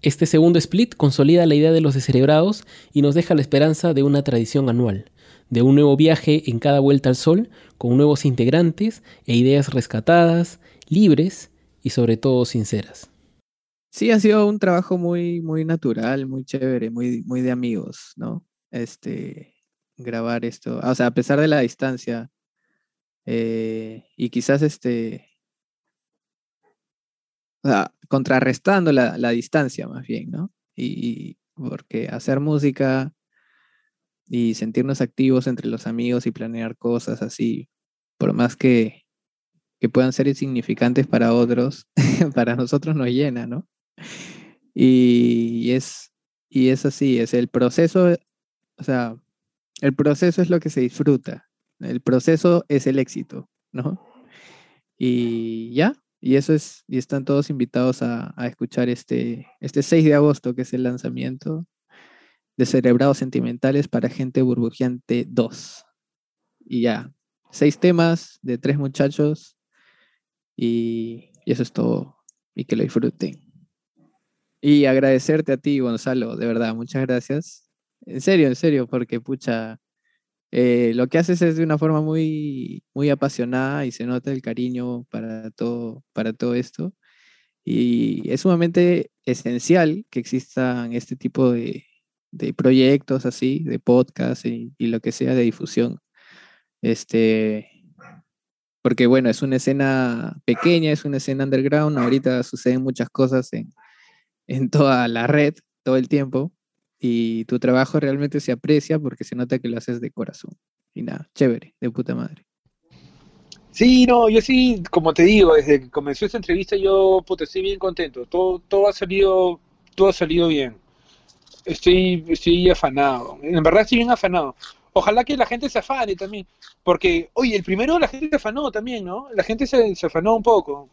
Este segundo split consolida la idea de los descerebrados y nos deja la esperanza de una tradición anual, de un nuevo viaje en cada vuelta al sol, con nuevos integrantes e ideas rescatadas, libres y sobre todo sinceras. Sí, ha sido un trabajo muy, muy natural, muy chévere, muy, muy de amigos, ¿no? Este, grabar esto, o sea, a pesar de la distancia, eh, y quizás este, o sea, contrarrestando la, la, distancia más bien, ¿no? Y, porque hacer música y sentirnos activos entre los amigos y planear cosas así, por más que, que puedan ser insignificantes para otros, para nosotros nos llena, ¿no? Y, es, y es así, es el proceso, o sea, el proceso es lo que se disfruta, el proceso es el éxito, ¿no? Y ya, y eso es, y están todos invitados a, escuchar este, este 6 de agosto, que es el lanzamiento de Cerebrados Sentimentales para Gente Burbujeante 2. Y ya, seis temas de tres muchachos y, y eso es todo. Y que lo disfruten. Y agradecerte a ti, Gonzalo, de verdad, muchas gracias. En serio, en serio, porque pucha, eh, lo que haces es de una forma muy, muy apasionada y se nota el cariño para todo, para todo esto. Y es sumamente esencial que existan este tipo de, de proyectos así, de podcast y, y, lo que sea de difusión. Este, porque bueno, es una escena pequeña, es una escena underground, ahorita suceden muchas cosas en, en toda la red todo el tiempo y tu trabajo realmente se aprecia porque se nota que lo haces de corazón. Y nada, chévere, de puta madre. Sí, no, yo sí, como te digo, desde que comenzó esta entrevista yo puta, estoy bien contento. Todo, todo ha salido, todo ha salido bien. Estoy, estoy afanado. En verdad estoy bien afanado. Ojalá que la gente se afane también. Porque, oye, el primero la gente se afanó también, ¿no? La gente se, se afanó un poco.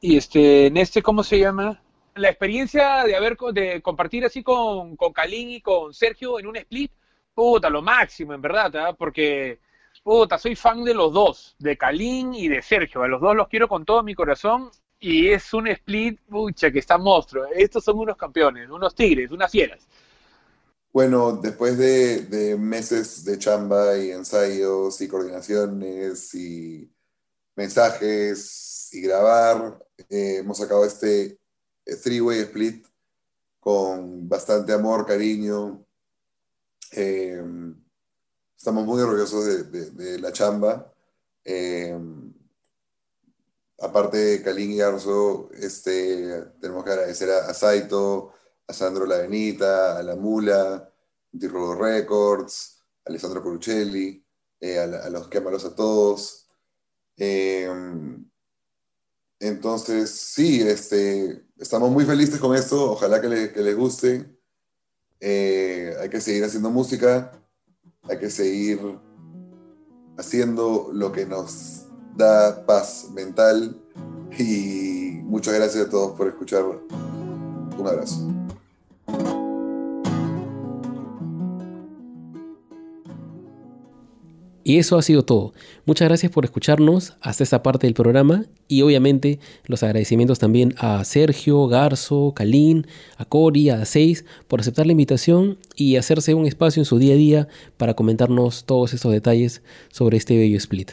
Y este, en este, ¿cómo se llama? La experiencia de haber de compartir así con, con Kalin y con Sergio en un split, puta, lo máximo, en verdad, ¿ah? porque puta, soy fan de los dos, de Kalin y de Sergio. A los dos los quiero con todo mi corazón y es un split, pucha, que está monstruo. Estos son unos campeones, unos tigres, unas fieras. Bueno, después de, meses de chamba y ensayos y coordinaciones y mensajes y grabar, eh, hemos sacado este three-way split con bastante amor, cariño. Eh, estamos muy orgullosos de, la chamba. Eh, aparte de Kalin y Arzo, este, tenemos que agradecer a, Saito, a Sandro La Benita, a La Mula, D-Rodo Records, a Alessandro Coruccelli, eh, a, los que a todos. Eh, entonces, sí, este, estamos muy felices con esto. Ojalá que, les guste. hay que seguir haciendo música hay que seguir haciendo lo que nos da paz mental y muchas gracias a todos por escuchar. Un abrazo. Y eso ha sido todo. Muchas gracias por escucharnos hasta esta parte del programa y obviamente los agradecimientos también a Sergio, Garzo, Kalin, a Cori, a Seis por aceptar la invitación y hacerse un espacio en su día a día para comentarnos todos estos detalles sobre este bello split.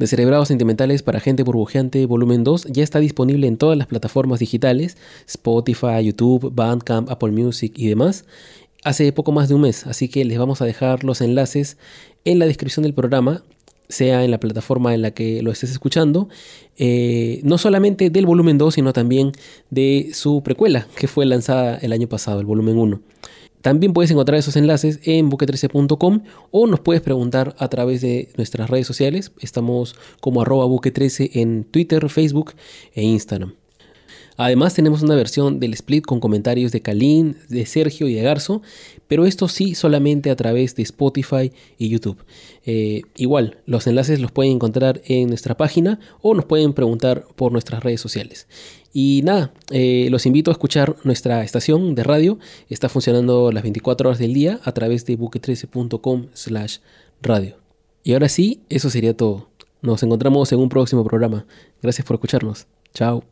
Descerebrados Sentimentales para Gente Burbujeante Volumen 2 ya está disponible en todas las plataformas digitales, Spotify, YouTube, Bandcamp, Apple Music y demás, hace poco más de un mes, así que les vamos a dejar los enlaces en la descripción del programa, sea en la plataforma en la que lo estés escuchando, eh, no solamente del volumen 2, sino también de su precuela, que fue lanzada el año pasado, el volumen 1. También puedes encontrar esos enlaces en buque13.com o nos puedes preguntar a través de nuestras redes sociales. Estamos como arroba buque13 en Twitter, Facebook e Instagram. Además tenemos una versión del split con comentarios de Kalin, de Sergio y de Garzo, pero esto sí solamente a través de Spotify y YouTube. Eh, igual, los enlaces los pueden encontrar en nuestra página o nos pueden preguntar por nuestras redes sociales. Y nada, eh, los invito a escuchar nuestra estación de radio. Está funcionando las 24 horas del día a través de buque13.com slash radio. Y ahora sí, eso sería todo. Nos encontramos en un próximo programa. Gracias por escucharnos. Chao.